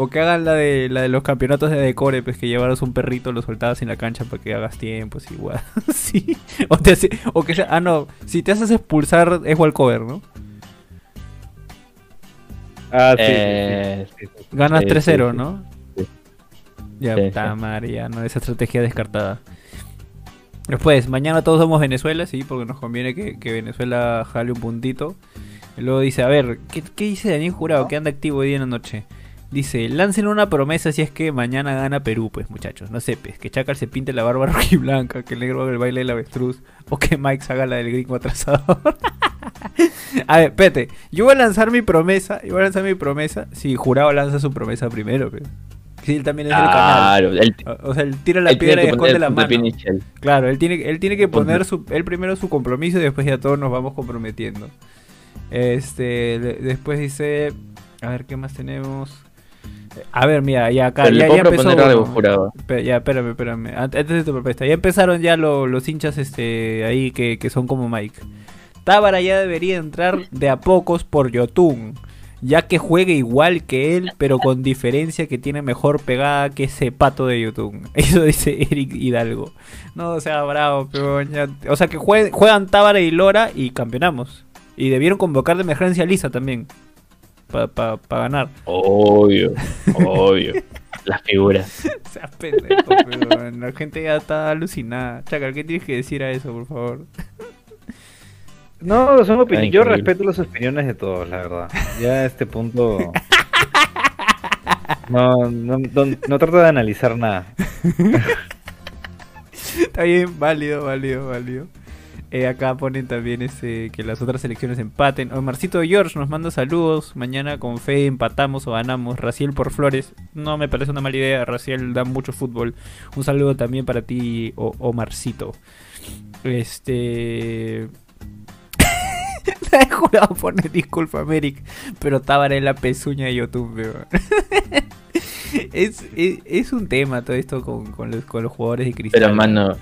O que hagan la de la de los campeonatos de decore, pues que llevaras un perrito, lo soltabas en la cancha para que hagas tiempos igual. sí. O, te hace- o que sea, ah no, si te haces expulsar es walkover, ¿no? Ah, sí, Eh, sí, sí, sí. Ganas Sí, 3-0, sí, ¿no? sí. Ya, puta ya, no, esa estrategia descartada. Después, mañana todos somos Venezuela, sí, porque nos conviene que, que Venezuela jale un puntito. Y luego dice, a ver, ¿qué, qué dice Daniel Jurado? Que anda activo hoy día en la noche. Dice, lancen una promesa si es que mañana gana Perú, pues muchachos, no sé, pues, que Chacal se pinte la barba rojiblanca, que el negro haga el baile del avestruz, o que Mike haga la del gringo atrasado. a ver, espérate, yo voy a lanzar mi promesa, yo voy a lanzar mi promesa, si Jurado lanza su promesa primero, pues. Sí, él también es canal. Claro, él, O o sea, él tira la él piedra y esconde el la mano. Claro, él tiene, él tiene que poner su, él primero su compromiso y después ya todos nos vamos comprometiendo. Este, después dice, a ver qué más tenemos. A ver, mira, ya acá Pero le ya, puedo ya empezó. proponer algo, uno. jurado. Espera, ya, espérame, espérame. Ant- Antes de tu propuesta, ya empezaron ya lo- los hinchas este ahí que, que son como Mike. Tábara ya debería entrar de a pocos por Yotun, ya que juegue igual que él, pero con diferencia que tiene mejor pegada que ese pato de Yotun. Eso dice Eric Hidalgo. No, sea, bravo, pero ya- O sea, que jue- juegan Tábara y Lora y campeonamos. Y debieron convocar de emergencia a Lisa también. Para ganar. Obvio, obvio. Las figuras. Pendejo, pero la gente ya está alucinada. Chacal, ¿qué tienes que decir a eso, por favor? No, son opini- Ah, yo respeto las opiniones de todos, la verdad. Ya a este punto. No, no, no, no trato de analizar nada. Está bien, válido, válido, válido. Eh, acá ponen también ese, que las otras selecciones empaten. Omarcito George nos manda saludos. Mañana con fe empatamos o ganamos. Raciel por Flores. No me parece una mala idea. Raciel da mucho fútbol. Un saludo también para ti, O- Omarcito. Este. He jurado poner disculpa, Merrick. Pero Tábara en la pezuña de YouTube, es, es, es un tema todo esto con, con los, con los jugadores de cristal. Pero mano,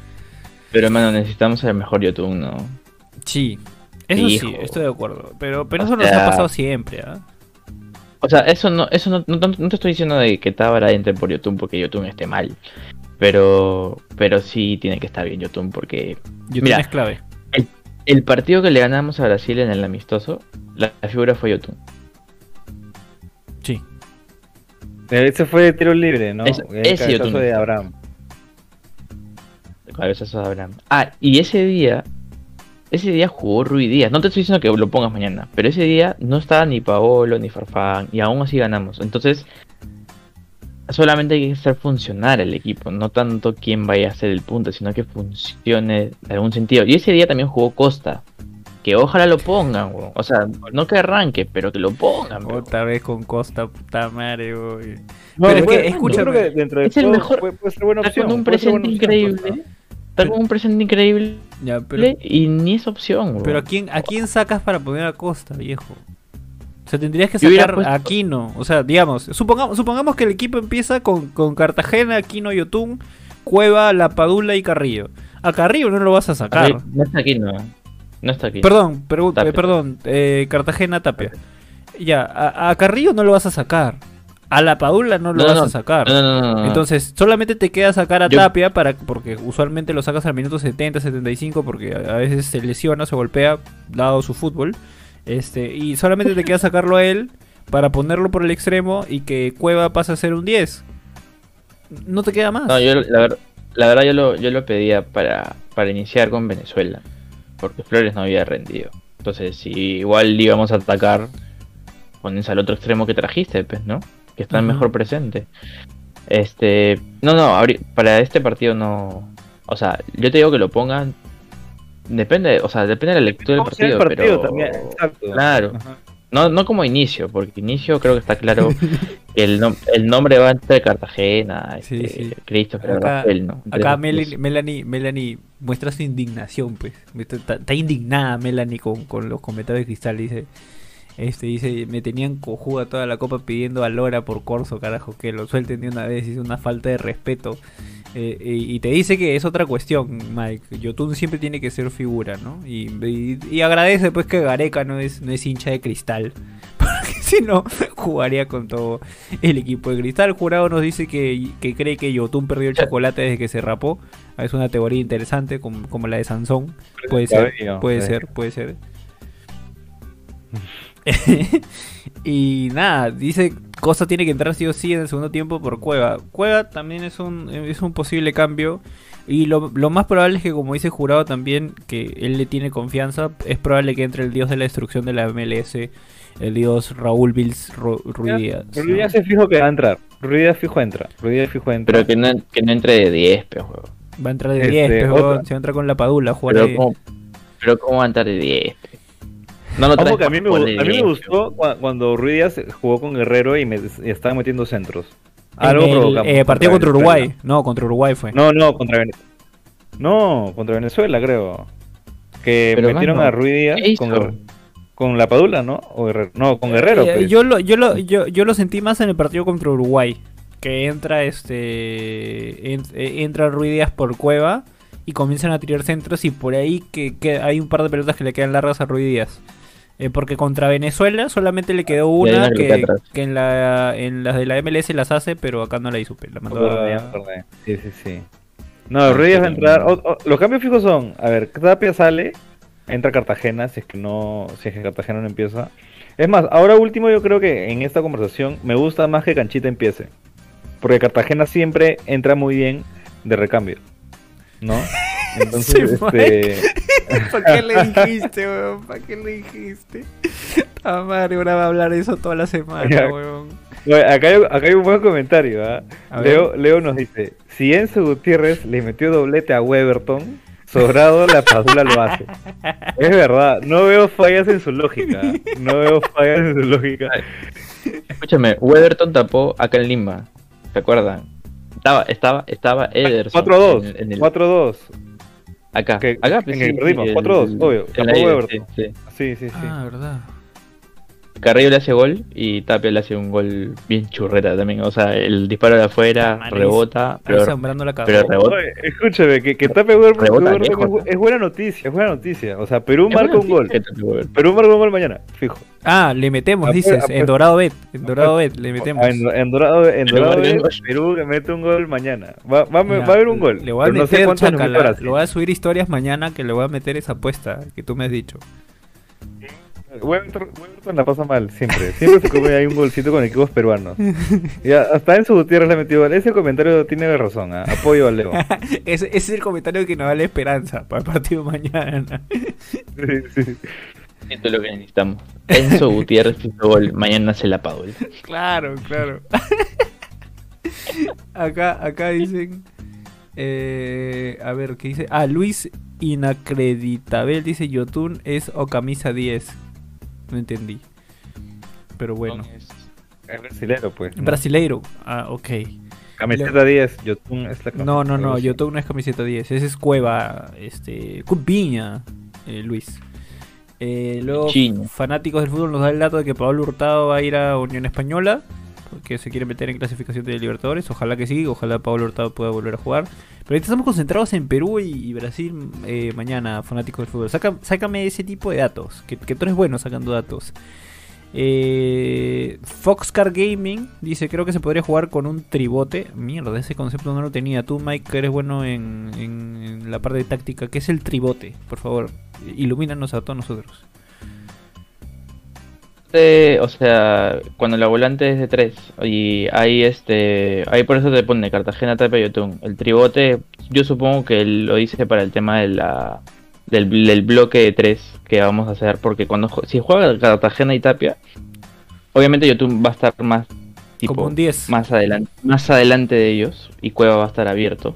pero mano, necesitamos el mejor YouTube, ¿no? Sí, eso Hijo. sí, estoy de acuerdo. Pero, pero O eso nos ha pasado siempre, ¿ah? O sea, eso no, eso no, no, no te estoy diciendo de que Tábara entre por YouTube porque YouTube esté mal. Pero, pero sí tiene que estar bien YouTube porque YouTube Mira. es clave. el partido que le ganamos a Brasil en el amistoso, la, la figura fue YouTube. Sí. Ese fue de tiro libre, ¿no? Es- el ese de Abraham. Cabezazo de Abraham. Ah, y ese día, ese día jugó Rui Díaz. No te estoy diciendo que lo pongas mañana, pero ese día no estaba ni Paolo ni Farfán y aún así ganamos. Entonces, solamente hay que hacer funcionar el equipo, no tanto quién vaya a hacer el punto, sino que funcione de algún sentido. Y ese día también jugó Costa. Que ojalá lo pongan, weón. O sea, no que arranque, pero que lo pongan. Otra vez con Costa, puta madre, güey. No, Pero es que, escúchame, creo que dentro de es el mejor- Puede, puede ser buena opción. con un ser presente increíble. Con un presente increíble Ya, pero, y ni es opción, weón. pero ¿a, quién, ¿a quién sacas para poner a Costa, viejo? O sea, tendrías que sacar puesto- a Aquino. O sea, digamos, supongamos, supongamos que el equipo empieza con, con Cartagena, Aquino, Yotun, Cueva, La Padula y Carrillo. A Carrillo no lo vas a sacar. No está aquí, no. No está aquí. Perdón, eh, perdón, eh, Cartagena Tapia. Ya, a, a Carrillo no lo vas a sacar. A la Padula no lo No, vas no, a sacar. No. Entonces, solamente te queda sacar a Yo- Tapia para porque usualmente lo sacas al minuto 70, 75 porque a, a veces se lesiona, se golpea dado su fútbol. Este, y solamente te queda sacarlo a él para ponerlo por el extremo y que Cueva pase a ser un 10. No te queda más. No, yo la, ver- la verdad yo lo, yo lo pedía para, para iniciar con Venezuela. Porque Flores no había rendido. Entonces, si igual íbamos a atacar, pones al otro extremo que trajiste, pues, ¿no? Que está Ujú. mejor presente. Este. No, no, para este partido no. O sea, yo te digo que lo pongan. Depende, o sea, depende de la lectura del ¿Cómo sea el partido, pero. también, exacto. Claro. Ajá. No, no como inicio, porque inicio creo que está claro que el, nom- el nombre va entre Cartagena, Sí, este, sí. Christopher, Acá- Rafael, ¿no? Entre Acá Melanie, tres. Melanie, Melanie muestra su indignación, pues. Está indignada Melanie con, con los comentarios de Cristal. Dice, este, dice, me tenían cojuda toda la copa pidiendo a Lora por Corso, carajo, que lo suelten de una vez. Es una falta de respeto. Eh, y, y te dice que es otra cuestión, Mike. Yotun siempre tiene que ser figura, ¿no? Y, y- y agradece pues que Gareca no es, no es hincha de Cristal. Porque si no, jugaría con todo el equipo de Cristal. Jurado nos dice que, que cree que Yotun perdió el chocolate desde que se rapó. Es una teoría interesante, como, como la de Sansón. Puede ser, puede ser, puede ser. y nada, dice Cosa tiene que entrar sí o sí en el segundo tiempo por Cueva. Cueva también es un, es un posible cambio. Y lo, lo más probable es que, como dice Jurado también, que él le tiene confianza, es probable que entre el dios de la destrucción de la MLS, el dios Raúl Vils Ru- Díaz es fijo que va a entrar. Ruiz Díaz fijo entra. Ruiz Díaz fijo entra. Pero que no, que no entre de 10, pero juego. Va a entrar de Este, 10, pero se va a entrar con la Padula jugar Pero de- cómo, pero cómo va a entrar de 10. No lo Ojo traes que a mí me, a mí me 10, gustó cua- cuando Ruiz Díaz jugó con Guerrero y, me, y estaba metiendo centros. Algo En el, provocamos. eh, partido contra. Uruguay. No, contra Uruguay fue. No, no, contra Venezuela. No, contra Venezuela, creo. Que Pero, metieron a Ruiz Díaz con, la Padula, ¿no? O Guerrero. No, con Guerrero. Eh, pues. yo, lo, yo, lo, yo, yo lo sentí más en el partido contra Uruguay. Que entra este en- eh, entra Ruiz Díaz por Cueva y comienzan a tirar centros y por ahí que, que hay un par de pelotas que le quedan largas a Ruiz Díaz. Eh, porque contra Venezuela solamente le quedó una que en, la, en las de la MLS las hace, pero acá no la hizo. La mandó a-. Sí, sí, sí. No, Ruiz Díaz va a entrar. los cambios fijos son: a ver, Tapia sale, entra Cartagena, si es que no, si es que Cartagena no empieza. Es más, ahora último, yo creo que en esta conversación me gusta más que Canchita empiece. Porque Cartagena siempre entra muy bien de recambio. ¿No? Entonces, este. ¿Para qué le dijiste, weón? ¿Para qué le dijiste? Ah, madre, ahora va a hablar eso toda la semana, Ya. weón. Acá, hay, acá hay un buen comentario. ¿ah? Leo, Leo nos dice: Si Enzo Gutiérrez le metió doblete a Weberton, sobrado la Padula lo hace. Es verdad, no veo fallas en su lógica. No veo fallas en su lógica. Escúchame, Weberton tapó acá en Lima. ¿Se acuerdan? Estaba, estaba, estaba Ederson. 4-2. en- en el- 4-2. Acá. que- acá en el sí, perdimos, sí, 4-2, obvio, sí, sí. Sí, sí, sí. Ah, verdad. Carrillo le hace gol y Tapia le hace un gol bien churreta también. O sea, el disparo de afuera Madre, rebota, Ahí pero, sembrando la pero rebota. Oye, escúchame, que, que Weberton, Rebota lejos, es, buena noticia, es buena noticia. O sea, Perú marca un gol. Tapia. Perú marca un gol mañana, fijo. Ah, le metemos, dices. En Dorado Bet. En Dorado Bet, le metemos. Ah, En, en Dorado, en Perú Dorado gol. Perú que mete un gol mañana. Va, va, Ya, va a haber un gol. Le voy a pero no sé meter, chaca, la- le voy a subir historias mañana que le voy a meter esa apuesta que tú me has dicho. Weberton, Weberton la pasa mal, siempre. Siempre se come ahí un golcito con equipos peruanos. Ya, hasta en su Gutiérrez le metió. Ese comentario tiene razón. ¿ah? Apoyo a Leo. ese, ese es el comentario que nos da la esperanza para el partido mañana. Sí, sí. Esto es lo que necesitamos. Enzo Gutiérrez hizo gol, mañana se la pago. Claro, claro. acá, acá dicen. eh, a ver, ¿qué dice? Ah, Luis Inacreditabel dice: Yotun es o camisa 10. No entendí. Pero bueno. Es brasilero, pues. ¿no? Brasileiro. Ah, ok. Camiseta 10, Yotun es la No, no, no. Yotun no es camiseta 10. Ese es Cueva. Este. Cupiña. eh, Luis. Eh, luego, fanáticos del fútbol nos da el dato de que Pablo Hurtado va a ir a Unión Española. Porque se quiere meter en clasificación de Libertadores. Ojalá que sí. Ojalá Pablo Hurtado pueda volver a jugar. Pero ahorita estamos concentrados en Perú y, Brasil eh, mañana, fanáticos del fútbol. Sácame ese tipo de datos. Que, que tú eres bueno sacando datos. Eh, Foxcar Gaming dice: Creo que se podría jugar con un tribote. Mierda, ese concepto no lo tenía. Tú, Mike, que eres bueno en, en- en la parte de táctica. ¿Qué es el tribote? Por favor, ilumínanos a todos nosotros. Este, o sea, cuando la volante es de 3 y ahí este, ahí por eso te pone Cartagena, Tapia y Yotun. El tribote, yo supongo que él lo dice para el tema de la del, del bloque de 3 que vamos a hacer, porque cuando si juega Cartagena y Tapia, obviamente Yotun va a estar más tipo Como un 10. más adelante, más adelante de ellos y Cueva va a estar abierto.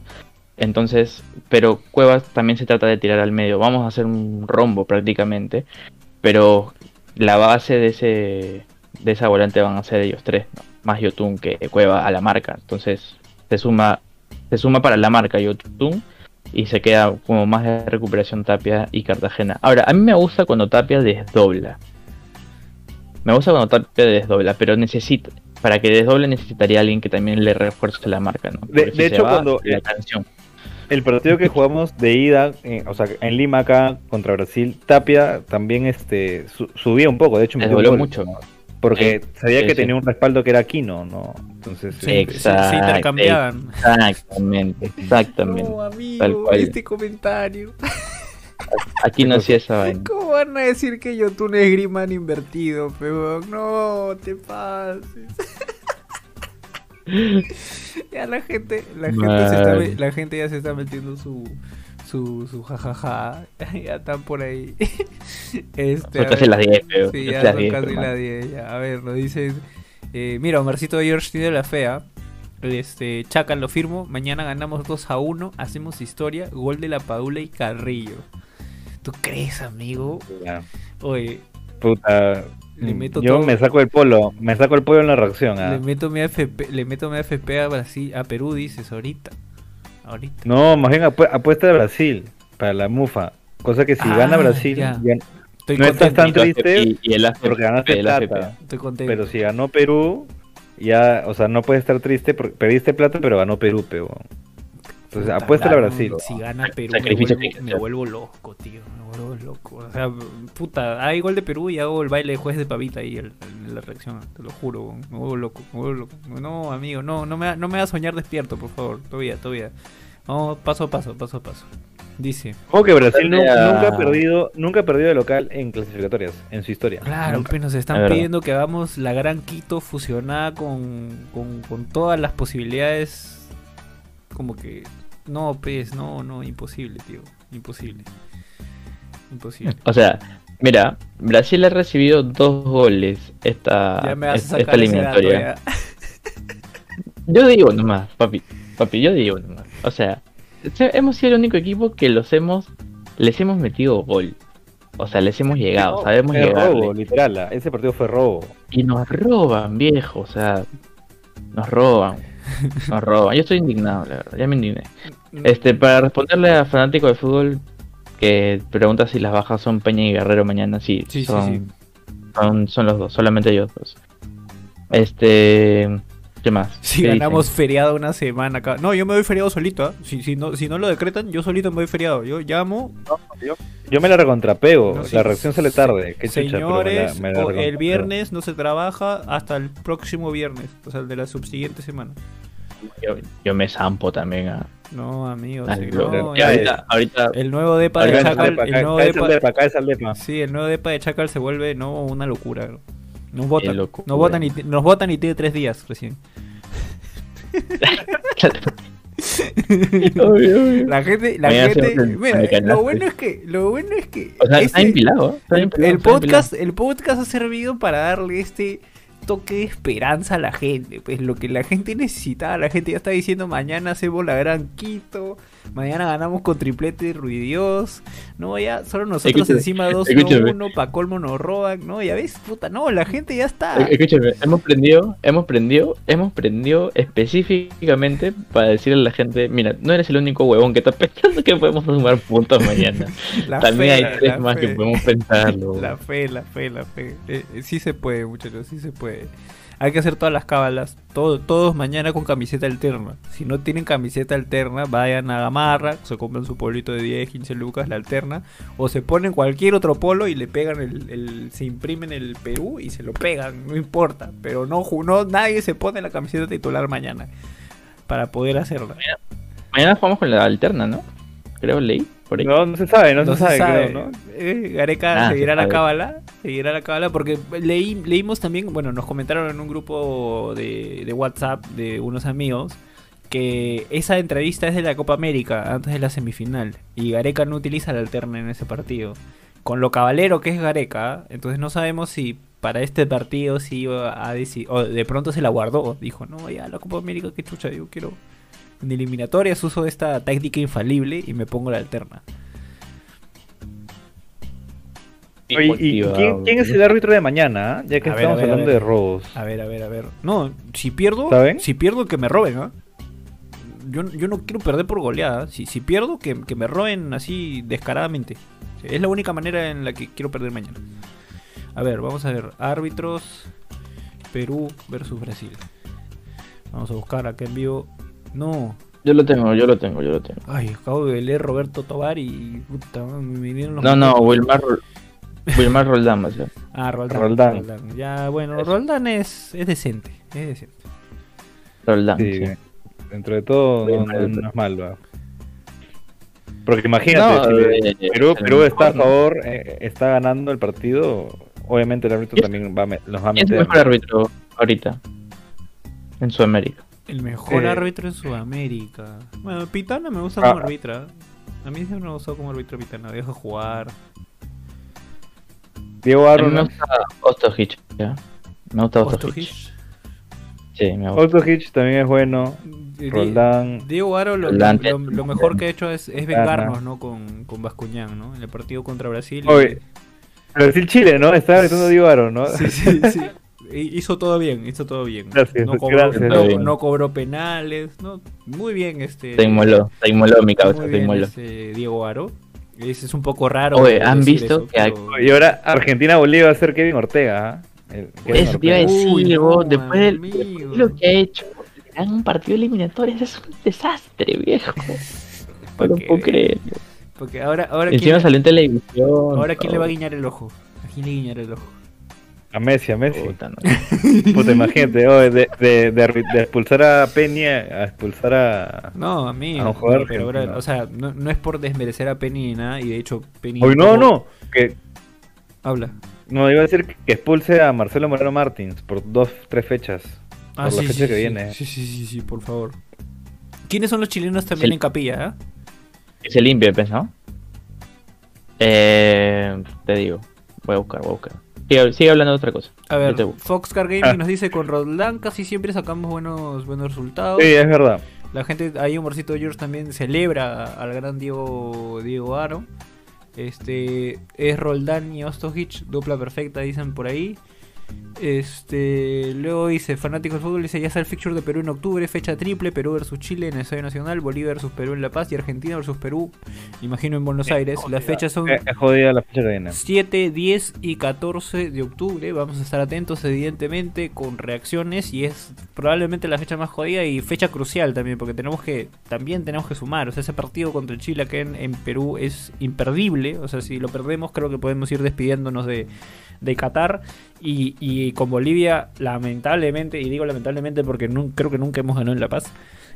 Entonces, pero Cuevas también se trata de tirar al medio. Vamos a hacer un rombo prácticamente, pero la base de ese de esa volante van a ser ellos tres, ¿no? más Yotun que Cueva a la marca. Entonces, se suma se suma para la marca Yotun y se queda como más de recuperación Tapia y Cartagena. Ahora, a mí me gusta cuando Tapia desdobla. Me gusta cuando Tapia desdobla, pero necesita para que desdoble necesitaría alguien que también le refuerce la marca, ¿no? De- hecho, va, cuando- la canción. El partido que jugamos de ida, eh, o sea, en Lima acá contra Brasil, Tapia también este su- subía un poco, de hecho Desdobló gol, mucho. porque sabía sí, que sí. tenía un respaldo que era Aquino, ¿no? Entonces, Sí, se- Exacto, intercambiaban. Exactamente, exactamente. No, Tal amigo, cual. este comentario. Aquí no hacía esa vaina. ¿Cómo van a decir que Yotun es Griman invertido, pero No, te pases. ya la gente, la gente, se está, la gente ya se está metiendo su su, su jajaja. ya están por ahí. este, Son casi ver. las 10, pero. Sí, ya son 10, casi las 10. Ya. A ver, lo dicen. Eh, mira, Omarcito George tiene la fea. Este, Chacal lo firmo. Mañana ganamos 2 a 1. Hacemos historia. Gol de la Padula y Carrillo. ¿Tú crees, amigo? ya, Oye, puta, Le meto Yo todo- me saco el polo, me saco el pollo en la reacción. ah. Le meto mi AFP, le meto mi AFP a Brasil, a Perú, dices, ahorita. Ahorita. No, más bien apu- apuesta de Brasil para la mufa. Cosa que si Ah, gana Brasil, ya. ya- Estoy No estás contento. tan triste Y, y el AFP, porque ganaste el AFP. plata. Estoy contento. Pero si ganó Perú, ya, o sea, no puedes estar triste porque perdiste plata, pero ganó Perú, pero. Entonces, Puta, apuesta a Brasil. Si gana Perú, me Sacrificio vuelvo, que- me vuelvo loco, tío. Me vuelvo loco. O sea, puta, hay gol de Perú y hago el baile de juez de pavita ahí el- en la reacción. Te lo juro, me vuelvo loco. Me vuelvo loco. No, amigo, no, no me, ha- no me hagas soñar despierto, por favor. Todavía, todavía. Vamos paso a paso, paso a paso. Dice. Ojo que Brasil nunca ha perdido, nunca ha perdido de local en clasificatorias en su historia. Claro, Nunca. pues nos Es están pidiendo que hagamos la gran Quito fusionada con, con, con todas las posibilidades. Como que. No, pues, no, no, imposible, tío. Imposible. Imposible. O sea, mira, Brasil ha recibido dos goles esta, Ya me vas a esta sacar eliminatoria. Yo digo nomás, papi, papi, yo digo nomás. O sea, se- hemos sido el único equipo que los hemos, les hemos metido gol. O sea, les hemos llegado, No, sabemos fue llegarle. robo, literal. Ese partido fue robo. Y nos roban, viejo, o sea, nos roban. Nos roban. Yo estoy indignado, la verdad, ya me indigné. Este, para responderle a fanático de fútbol que pregunta si las bajas son Peña y Guerrero mañana, sí, Sí, sí, son, sí. Son, son los dos, solamente ellos dos. Este, ¿qué más? Si ¿Qué ganamos dicen? feriado una semana acá. No, yo me doy feriado solito, ¿ah? Si, si, no, si no lo decretan, yo solito me doy feriado. Yo llamo, Yo me la recontrapego. No, sí. la reacción sale tarde. Qué chucha, pero me la- señores, me la el viernes no se trabaja hasta el próximo viernes, o sea, el de la subsiguiente semana. yo, yo me zampo también a, No, amigos. a- sí, lo- no, ya- ahorita, ahorita el nuevo depa de Acá es Chacal, el el nuevo depa de Chacal se vuelve no una locura. ¿No? Nos votan, nos votan y nos votan y tiene tres días recién. Obvio, obvio. La gente, la gente, mira, lo bueno es que, lo bueno es que O sea, este- está empilado. está empilado, el está podcast, el podcast ha servido para darle este toque de esperanza a la gente, pues lo que la gente necesitaba, la gente ya está diciendo mañana hacemos la gran Quito, mañana ganamos con triplete Ruidios, no, ya solo nosotros Escúchame, encima 2 escúchame. 1 pa' colmo nos roban, no, ya ves, puta, no, la gente ya está. Eh, Escúchame, hemos prendido, hemos prendido, hemos prendido específicamente para decirle a la gente, mira, no eres el único huevón que está pensando que podemos sumar puntos mañana. La También fe, hay tres más fe. que podemos pensarlo. La fe, la fe, la fe. Eh, eh, sí se puede, muchachos, sí se puede. Hay que hacer todas las cábalas. Todo, todos mañana con camiseta alterna. Si no tienen camiseta alterna, vayan a Gamarra, se compran su polito de 10, 15 lucas, la alterna. O se ponen cualquier otro polo y le pegan el, se imprimen el Perú y se lo pegan, no importa. Pero no, no nadie se pone la camiseta titular mañana para poder hacerla. Mañana jugamos con la alterna, ¿no? Creo leí por ahí. No, no se sabe, no, No se, se sabe, sabe. creo, ¿no? Eh, Gareca Ah, seguirá se la cábala. Seguirá la cábala porque leí, leímos también, bueno, nos comentaron en un grupo de, de WhatsApp de unos amigos que esa entrevista es de la Copa América, antes de la semifinal. Y Gareca no utiliza la alterna en ese partido. Con lo cabalero que es Gareca, entonces no sabemos si para este partido si iba a decir, o de pronto se la guardó. Dijo, no, ya la Copa América, qué chucha, yo quiero... En eliminatorias uso esta táctica infalible y me pongo la alterna. Oye, ¿y quién, quién es el árbitro de mañana? ah? Ya que A estamos ver, hablando ver. de robos. A ver, a ver, a ver. No, si pierdo, ¿Saben? si pierdo que me roben, ¿ah? Yo, yo no quiero perder por goleada. Si, si pierdo, que, que me roben así descaradamente. Es la única manera en la que quiero perder mañana. A ver, vamos a ver. Árbitros. Perú versus Brasil. Vamos a buscar acá en vivo. No. Yo lo tengo, yo lo tengo, yo lo tengo. Ay, acabo de leer Roberto Tobar y... Puta, me vinieron los No, no. Wilmar, Wilmar Roldán, o sea. Ah, Roldán. Roldán. Roldán. Ya, bueno. Roldán es, es decente. Es decente. Roldán, Sí, sí. dentro de todo no, no- es mal, va. Porque imagínate, No, si le- eh, Perú, está a favor, eh, está ganando el partido, obviamente el árbitro ¿Quién- también va a los va a ¿Quién es el meter. mejor árbitro ahorita? En Sudamérica. El mejor Eh, árbitro en Sudamérica. Bueno, Pitana me gusta Ah. como arbitra. A mí siempre me gustó como arbitra Pitana. Deja jugar. Diego A mí me gusta Ostojic, ¿ya? Me gusta Ostojic. Ostojic. Sí, me gusta. Otto Hitch también es bueno, Roldán, Diego Aro lo, Roldán, lo- lo- lo mejor que ha hecho es, es Pitana. vengarnos, ¿no? Con, con Bascuñán, ¿no? En el partido contra Brasil. Oye, Brasil-Chile, ¿no? Estaba gritando Diego Aro, ¿no? Sí, sí, sí. Hi- Hizo todo bien, hizo todo bien. Gracias, no, cobró, gracias. no- Bien. no cobró penales, no, muy bien este. Se inmoló, se inmoló mi causa, muy se inmoló. este Diego Aro. Ese es un poco raro. Oye, ¿han visto eso, que hay- pero- Y ahora Argentina-Bolivia va a ser Kevin Ortega. El- Kevin Eso te iba a decir, Uy, después, del, después de lo que ha hecho, en un partido eliminatorio, es un desastre, viejo. No lo Porque- puedo creer. Porque ahora, ahora, Encima ¿quién, salió en televisión. ahora ¿quién le va a guiñar el ojo? ¿A quién le guiñará el ojo? A Messi, a Messi. Puta, no. Puta, imagínate, de, de, de, arbi- de expulsar a Peña a expulsar a. No, a mí. A un jugador pero o sea, no, no es por desmerecer a Penny ni nada, y de hecho Penny. Oye, no, no. Que, Habla. no, iba a decir que expulse a Marcelo Moreno Martins por dos, tres fechas. Ah, por sí, la fecha sí, que sí, viene. Sí, sí, sí, sí, por favor. ¿Quiénes son los chilenos también Sí. en capilla? ah? Que se limpie, pues, ¿no? Eh, te digo, voy a buscar, voy a buscar. Sigue, sigue hablando de otra cosa. A ver. Foxcar Gaming Ah. nos dice con Roldán casi siempre sacamos buenos buenos resultados. Sí, es verdad. La gente, ahí Humorcito George también celebra al gran Diego, Diego Aro. Este es Roldán y Ostojic, dupla perfecta, dicen por ahí. Este, luego dice, fanático del fútbol, dice, ya está el fixture de Perú en octubre, fecha triple, Perú versus Chile en el Estadio Nacional, Bolivia versus Perú en La Paz y Argentina versus Perú, imagino en Buenos Aires. Las fechas son jodida la fecha que viene. 7, 10 y 14 de octubre. Vamos a estar atentos, evidentemente, con reacciones. Y es probablemente la fecha más jodida y fecha crucial también, porque tenemos que también tenemos que sumar. O sea, ese partido contra el Chile acá en, en Perú es imperdible. O sea, si lo perdemos, creo que podemos ir despidiéndonos de, de Qatar. Y, y con Bolivia, lamentablemente, y digo lamentablemente porque creo que nunca hemos ganado en La Paz.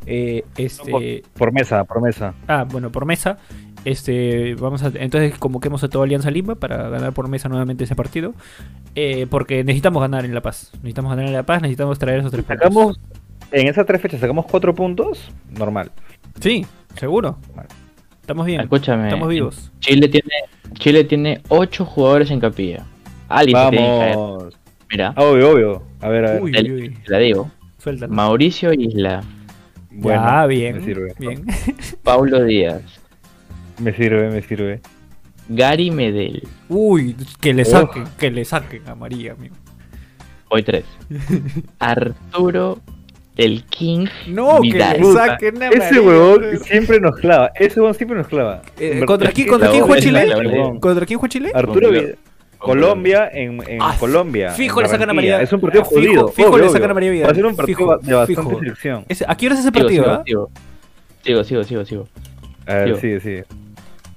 eh, este, Por mesa, por mesa. Ah, bueno, por mesa. Este, vamos a, entonces convoquemos a toda Alianza Lima para ganar por mesa nuevamente ese partido. Eh, porque necesitamos ganar en La Paz. Necesitamos ganar en La Paz, necesitamos traer esos tres puntos. Sacamos, en esas tres fechas sacamos cuatro puntos, normal. Sí, seguro. Estamos bien. Escúchame. Estamos vivos. Chile tiene, Chile tiene 8 jugadores en capilla. Alguien caer. Vamos. Mira, Ah, obvio, obvio. A ver, a ver. Uy, te la digo. Suéltalo. Mauricio Isla, Bueno, ya, bien. Me sirve. Bien. Paulo Díaz, Me sirve, me sirve. Gary Medel. Uy, que le Oh. saquen, que le saquen a María, amigo. Hoy 3. Arturo el King. No, Vidal. que le saquen a Ese María. huevón siempre nos clava. Ese huevón siempre nos clava. Eh, ¿contra quién- contra quién es Chile? ¿Contra quién juega Chile? Arturo Vidal. Colombia en, en Ah, Colombia. fijo en le sacan a. María- Es un partido fijo- jodido. fijo obvio, le sacan a María Vidal. Va a ser un partido Fijo, de bastante fijo. selección. Ese- ¿A qué hora es ese partido? sigo, ah? sigo. Sigo, sigo, sigo, sigo. A ver, sigue, sigue.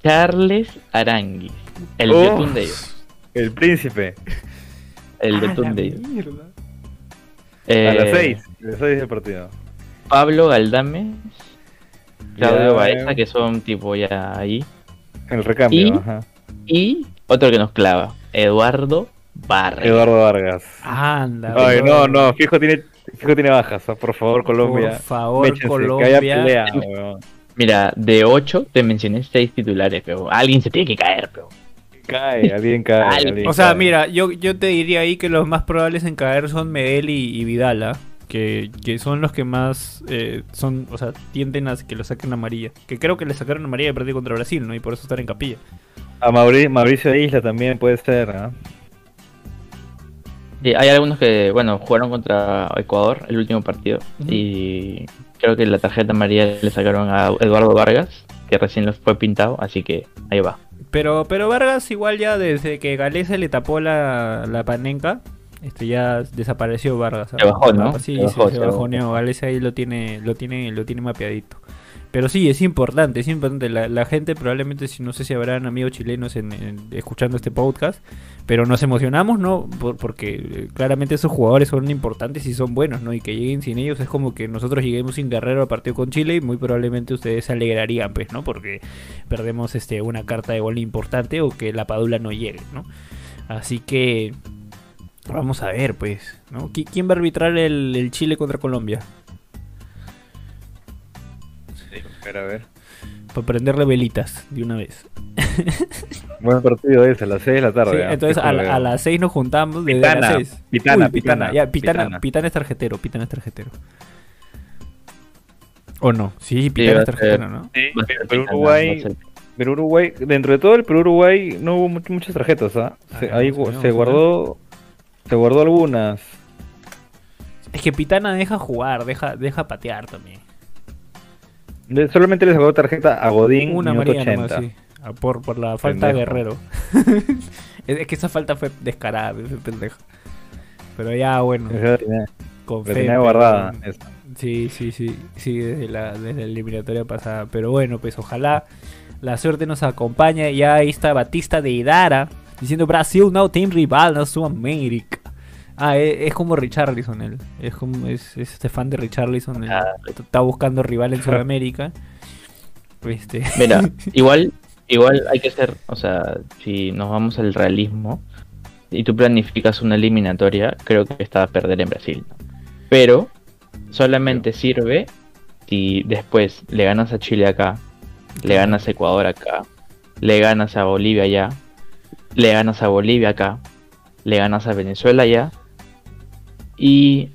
Charles Aranguis. El Oh. betún de ellos. El príncipe. El de ellos. mierda. Eh, A las 6. A las 6 del partido. Pablo Galdames. Claudio Baeza, que son tipo ya ahí. El recambio, Y- ajá. Y otro que nos clava. Eduardo Barre. Eduardo Vargas. Anda. Ay, no, no, fijo tiene, fijo tiene bajas. ah, Por favor, Colombia. Por favor, Méchense, que Colombia. haya pelea, weón. Mira, de 8 te mencioné 6 titulares, pero alguien se tiene que caer, pero. Cae, alguien cae. Alguien O sea, cae. mira, yo, yo te diría ahí que los más probables en caer son Medel y, y Vidal, ¿ah? que, que son los que más eh, son, o sea, tienden a que lo saquen a María. Que creo que le sacaron a María de partido contra Brasil, ¿no? Y por eso están en capilla. A Mauri- Mauricio Isla también puede ser, ¿ah? Sí, hay algunos que, bueno, jugaron contra Ecuador el último partido. Y creo que la tarjeta amarilla le sacaron a Eduardo Vargas, que recién los fue pintado, así que ahí va. Pero, pero Vargas igual ya desde que Galese le tapó la, la panenca, este ya desapareció Vargas. ¿ah? Se bajó, ¿no? Sí, Se sí, bajó, se se bajoneó. Galese ahí lo tiene, lo tiene, lo tiene mapeadito. Pero sí, es importante, es importante. La, la gente probablemente, si no sé si habrán amigos chilenos en, en- escuchando este podcast, pero nos emocionamos, ¿no? Por- porque eh, claramente esos jugadores son importantes y son buenos, ¿no? Y que lleguen sin ellos es como que nosotros lleguemos sin Guerrero al partido con Chile y muy probablemente ustedes se alegrarían, pues, ¿no? Porque perdemos este una carta de gol importante o que la Padula no llegue, ¿no? Así que vamos a ver, pues, ¿no? ¿Qui- ¿Quién va a arbitrar el Chile contra Colombia? Pero a ver. Para prenderle velitas de una vez. Buen partido ese, a las 6 de la tarde. Sí, ¿ah? entonces a, la- las 6 nos juntamos. Desde Pitana, las 6. Pitana, Uy, pitana, Pitana, ya, pitana, Pitana. pitana es tarjetero, pitana es tarjetero. ¿O no? Sí, pitana es tarjetero, ¿no? Sí, pero Uruguay, dentro de todo el Perú-Uruguay no hubo much- muchas tarjetas, ¿ah? Se, Ah, ahí no, se no. guardó, se guardó algunas. Es que Pitana deja jugar, deja, deja patear también. Solamente le sacó tarjeta a Godín, Una minuto María nomás, 80. sí. Ah, Por, por la falta de. Guerrero. es que esa falta fue descarada, ese pendejo. Pero ya, bueno, con fe. tenía guardada. Sí, sí, sí, sí, desde la, desde la eliminatoria pasada. Pero bueno, pues ojalá la suerte nos acompañe. Ya ahí está Batista de Idara diciendo Brasil no tiene rival en Sudamérica. Ah, es, es como Richarlison él. Es como es, es este fan de Richarlison. él Ah. Está buscando rival en Sudamérica. Este, Mira, igual, igual hay que ser, o sea, si nos vamos al realismo y tú planificas una eliminatoria, creo que está a perder en Brasil. Pero solamente sirve si después le ganas a Chile acá, le ganas a Ecuador acá, le ganas a Bolivia allá, le ganas a Bolivia acá, le ganas a Venezuela allá y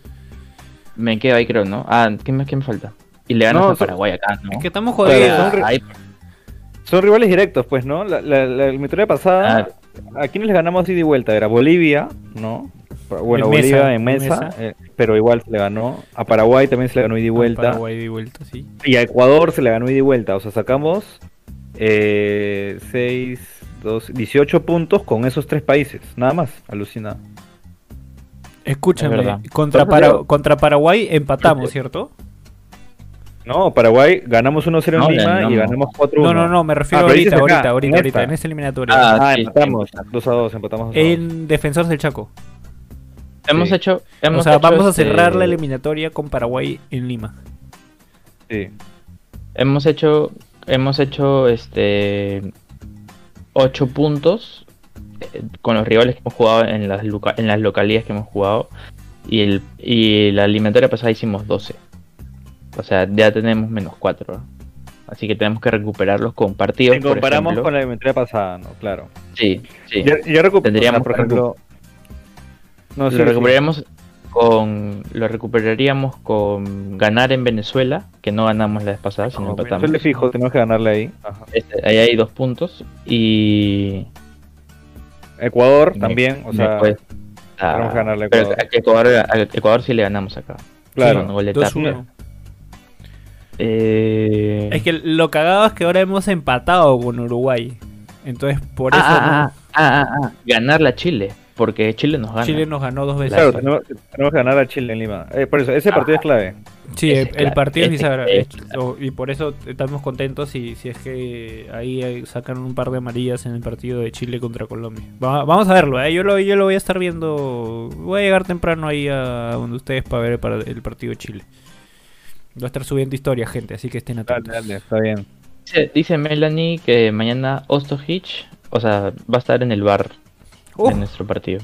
me quedo ahí creo, ¿no? Ah, ¿qué me, qué me falta? Y le ganas No, a Paraguay acá, ¿no? es que estamos jodidos. son ri- Ahí- Son rivales directos, pues, ¿no? La, la, la eliminatoria pasada, ¿a quiénes les ganamos ida y vuelta? Era Bolivia, ¿no? Bueno, En Bolivia en en mesa, mesa. eh, pero igual se le ganó. A Paraguay también se le ganó ida y vuelta. Paraguay de vuelta, sí. Y a Ecuador se le ganó ida y vuelta. O sea, sacamos eh, 6, 2, 18 puntos con esos tres países. Nada más. Alucinado. Escúchame, Es verdad. contra, Para- contra Paraguay empatamos, ¿cierto? No, Paraguay ganamos 1-0 en No, Lima y ganamos. ganamos 4-1. No, no, no, me refiero Ah, ahorita, dices acá, ahorita, ahorita, en ahorita, esta. en esta eliminatoria. Ah, Ah, sí, empatamos. 2-2, empatamos 2-2. en Defensores del Chaco. Hemos Sí. hecho. Hemos o sea, hecho, vamos a este, cerrar la eliminatoria con Paraguay en Lima. Sí. Hemos hecho. Hemos hecho este. 8 puntos eh, con los rivales que hemos jugado en las, en las localidades que hemos jugado. Y, el, y la eliminatoria pasada hicimos 12. O sea, ya tenemos menos 4. Así que tenemos que recuperarlos con partidos. Si comparamos con la eliminatoria pasada, no, claro. Sí, sí. Recuper- Tendríamos o sea, por ejemplo. No, sí, lo sí. recuperaríamos con. Lo recuperaríamos con ganar en Venezuela, que no ganamos la vez pasada, sino Con empatamos. Venezuela fijo, tenemos que ganarle ahí. Este, ahí hay dos puntos. Y. Ecuador también, o sea, después, tenemos que ganarle a pero Ecuador. a Ecuador, a Ecuador sí le ganamos acá. claro. Gol de 2-1. Tapia. Eh, Es que lo cagado es que ahora hemos empatado con Uruguay. Entonces, por ah, eso ah, ah, ah, ah, ah, ganarle a Chile. Porque Chile nos no- gana. Chile nos ganó dos veces. Claro, tenemos, tenemos que ganar a Chile en Lima. Eh, por eso, ese partido Ah. es clave. Sí, el, es el claro, partido es es Y por eso estamos contentos si, si es que ahí sacan un par de amarillas en el partido de Chile contra Colombia. Va- vamos a verlo, ¿eh? yo, lo, yo lo voy a estar viendo. Voy a llegar temprano ahí a donde ustedes para ver el, par- el partido de Chile. Voy a estar subiendo historia, gente, así que estén Dale, atentos. dale, está bien. Dice, dice Melanie que mañana Ostojic, o sea, va a estar en el bar Uh, de nuestro partido.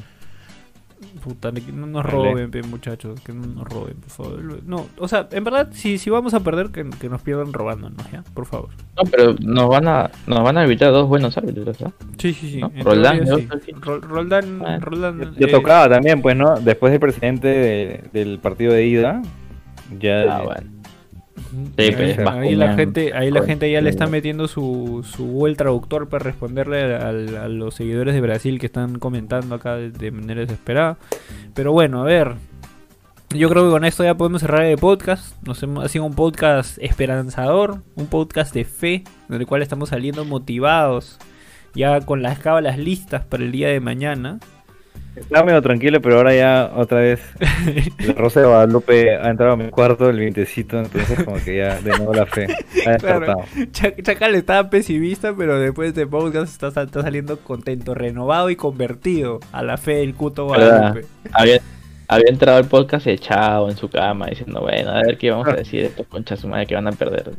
puta, que no nos roben, pe, muchachos, que no nos roben, por favor. No, o sea, en verdad, si, si vamos a perder, que, que nos pierdan robándonos, ¿ya? Por favor. No, pero nos van a, nos van a evitar dos buenos árbitros, ¿ah? Sí, sí, sí. ¿No? en Roldán, sí. Roldán, Ah, Roldán, Ya eh, tocaba también, pues, ¿no? Después del presidente de- del partido de ida, ya... Ah, bueno. Sí, pues, ahí la gente, ahí la gente ya le está metiendo su, su Google Traductor para responderle a, los seguidores de Brasil que están comentando acá de, de manera desesperada. Pero bueno, a ver. Yo creo que con esto ya podemos cerrar el podcast. Nos hemos ha sido un podcast esperanzador, un podcast de fe, en el cual estamos saliendo motivados, ya con las cábalas listas para el día de mañana. Estaba medio tranquilo, pero ahora ya otra vez la Rosa de Guadalupe ha entrado a mi cuarto, el vientecito, entonces como que ya de nuevo la fe ha Claro. Ch- Chacal estaba pesimista, pero después de podcast está, está saliendo contento, renovado y convertido a la fe del Cuto. Guadalupe. Había, había entrado al podcast echado en su cama diciendo, bueno, a ver qué vamos a decir de estos conchas su madre que van a perder.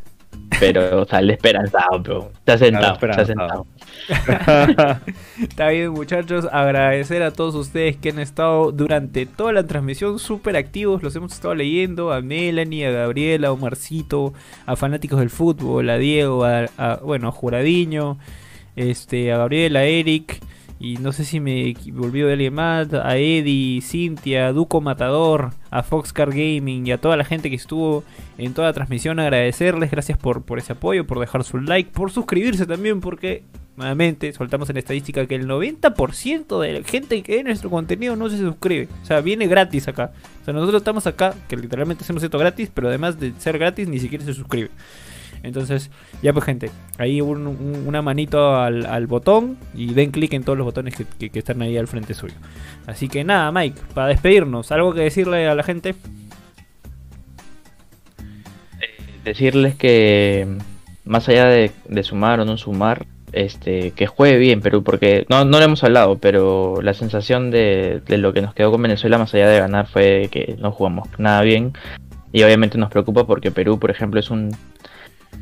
Pero sale esperanzado, pero se ha sentado, esperanzado. sentado. Está bien, muchachos. Agradecer a todos ustedes que han estado durante toda la transmisión súper activos. Los hemos estado leyendo. A Melanie, a Gabriela, a Omarcito, a fanáticos del fútbol, a Diego, a, a- bueno, a Juradiño, este, a Gabriela, a Eric. Y no sé si me volvió de alguien más, a Eddie, Cintia, Duco Matador, a Foxcar Gaming y a toda la gente que estuvo en toda la transmisión, agradecerles, gracias por, por ese apoyo, por dejar su like, por suscribirse también, porque nuevamente soltamos en estadística que el 90% de la gente que ve nuestro contenido no se suscribe. O sea, viene gratis acá. O sea, nosotros estamos acá, que literalmente hacemos esto gratis, pero además de ser gratis, ni siquiera se suscribe. Entonces, ya pues gente, ahí un, un, una manito al, al, botón y den clic en todos los botones que, están ahí al frente suyo. Así que nada, Mike, para despedirnos, ¿algo que decirle a la gente? Eh, decirles que más allá de, sumar o no sumar, este, que juegue bien Perú, porque no, no lo hemos hablado, pero la sensación de lo que nos quedó con Venezuela más allá de ganar fue que no jugamos nada bien. Y obviamente nos preocupa porque Perú, por ejemplo, es un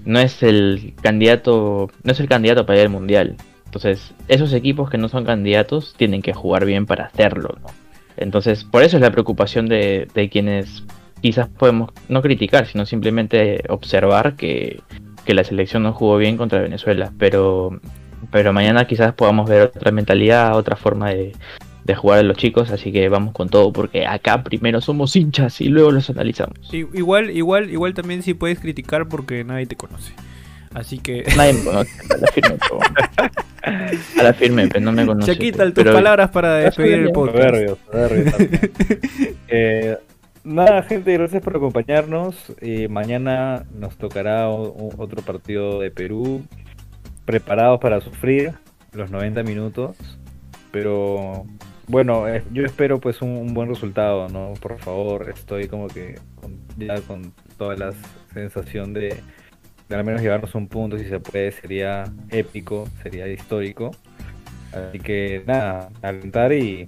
no es el candidato, no es el candidato para ir al mundial. Entonces, esos equipos que no son candidatos tienen que jugar bien para hacerlo. Entonces, por eso es la preocupación de, de quienes quizás podemos no criticar, sino simplemente observar que, que, la selección no jugó bien contra Venezuela. Pero, pero mañana quizás podamos ver otra mentalidad, otra forma de, de jugar a los chicos, así que vamos con todo, porque acá primero somos hinchas y luego los analizamos. Igual, igual, igual también sí puedes criticar porque nadie te conoce. Así que. Nadie me conoce, a la firme, a la firme, pero no me conoce. Chaquita, tus pero... palabras para despedir el podcast. Soberbios, soberbios eh, nada, gente, gracias por acompañarnos. Eh, mañana nos tocará otro partido de Perú. Preparados para sufrir los 90 minutos. Pero bueno, eh, yo espero pues un, un, buen resultado, ¿no? Por favor, estoy como que con, ya con toda la sensación de, de, al menos llevarnos un punto, si se puede, sería épico, sería histórico. Así que nada, alentar y,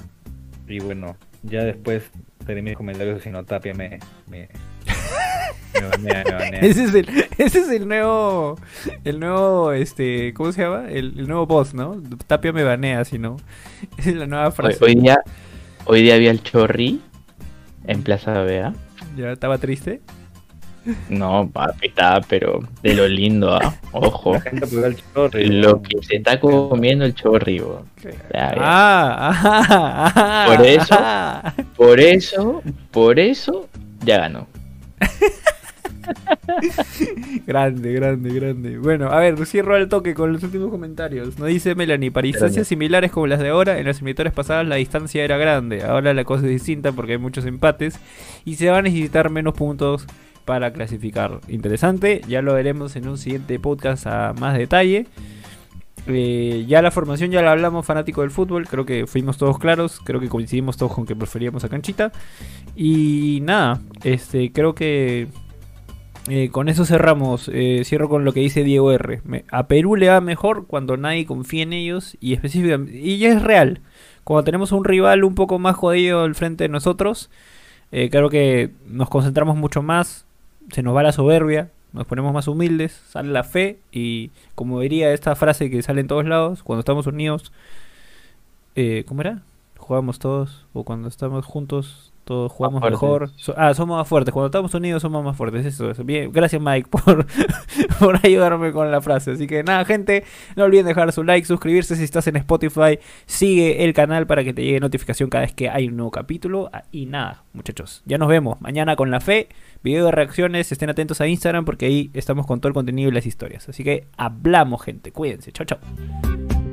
y bueno, ya después daré mis comentarios, si no Tapia me, me, Ese es el, ese es el nuevo, el nuevo, este, ¿cómo se llama? El, el nuevo boss, ¿no? Tapia me banea, si no. Esa es la nueva frase. Hoy, hoy, día, hoy día había el chorri en Plaza Vea. ¿Ya estaba triste? No, papi, estaba, pero de lo lindo, ¿ah? Ojo. Chorri, lo que se está comiendo el chorri, bo. Ah, ah, ah, Por eso, por eso, por eso, ya ganó. grande, grande, grande. Bueno, a ver, cierro al toque con los últimos comentarios. Nos dice Melanie, para distancias similares como las de ahora, en las eliminatorias pasadas la distancia era grande. Ahora la cosa es distinta porque hay muchos empates y se va a necesitar menos puntos para clasificar. Interesante, ya lo veremos en un siguiente podcast a más detalle. Eh, ya la formación ya la hablamos fanático del fútbol, creo que fuimos todos claros, creo que coincidimos todos con que preferíamos a Canchita. Y nada, este creo que eh, con eso cerramos. Eh, cierro con lo que dice Diego R. A Perú le va mejor cuando nadie confía en ellos y específicamente y ya es real. Cuando tenemos un rival un poco más jodido al frente de nosotros, eh, que nos concentramos mucho más, se nos va la soberbia, nos ponemos más humildes, sale la fe y como diría esta frase que sale en todos lados, cuando estamos unidos, eh, ¿cómo era? Jugamos todos o cuando estamos juntos todos jugamos mejor. So, ah, somos más fuertes. Cuando estamos unidos somos más fuertes. Eso, eso. Bien, gracias Mike por, por ayudarme con la frase. Así que nada, gente, no olviden dejar su like, suscribirse si estás en Spotify, sigue el canal para que te llegue notificación cada vez que hay un nuevo capítulo. Y nada, muchachos, ya nos vemos mañana con la fe, video de reacciones, estén atentos a Instagram porque ahí estamos con todo el contenido y las historias. Así que hablamos, gente. Cuídense. Chao, chao.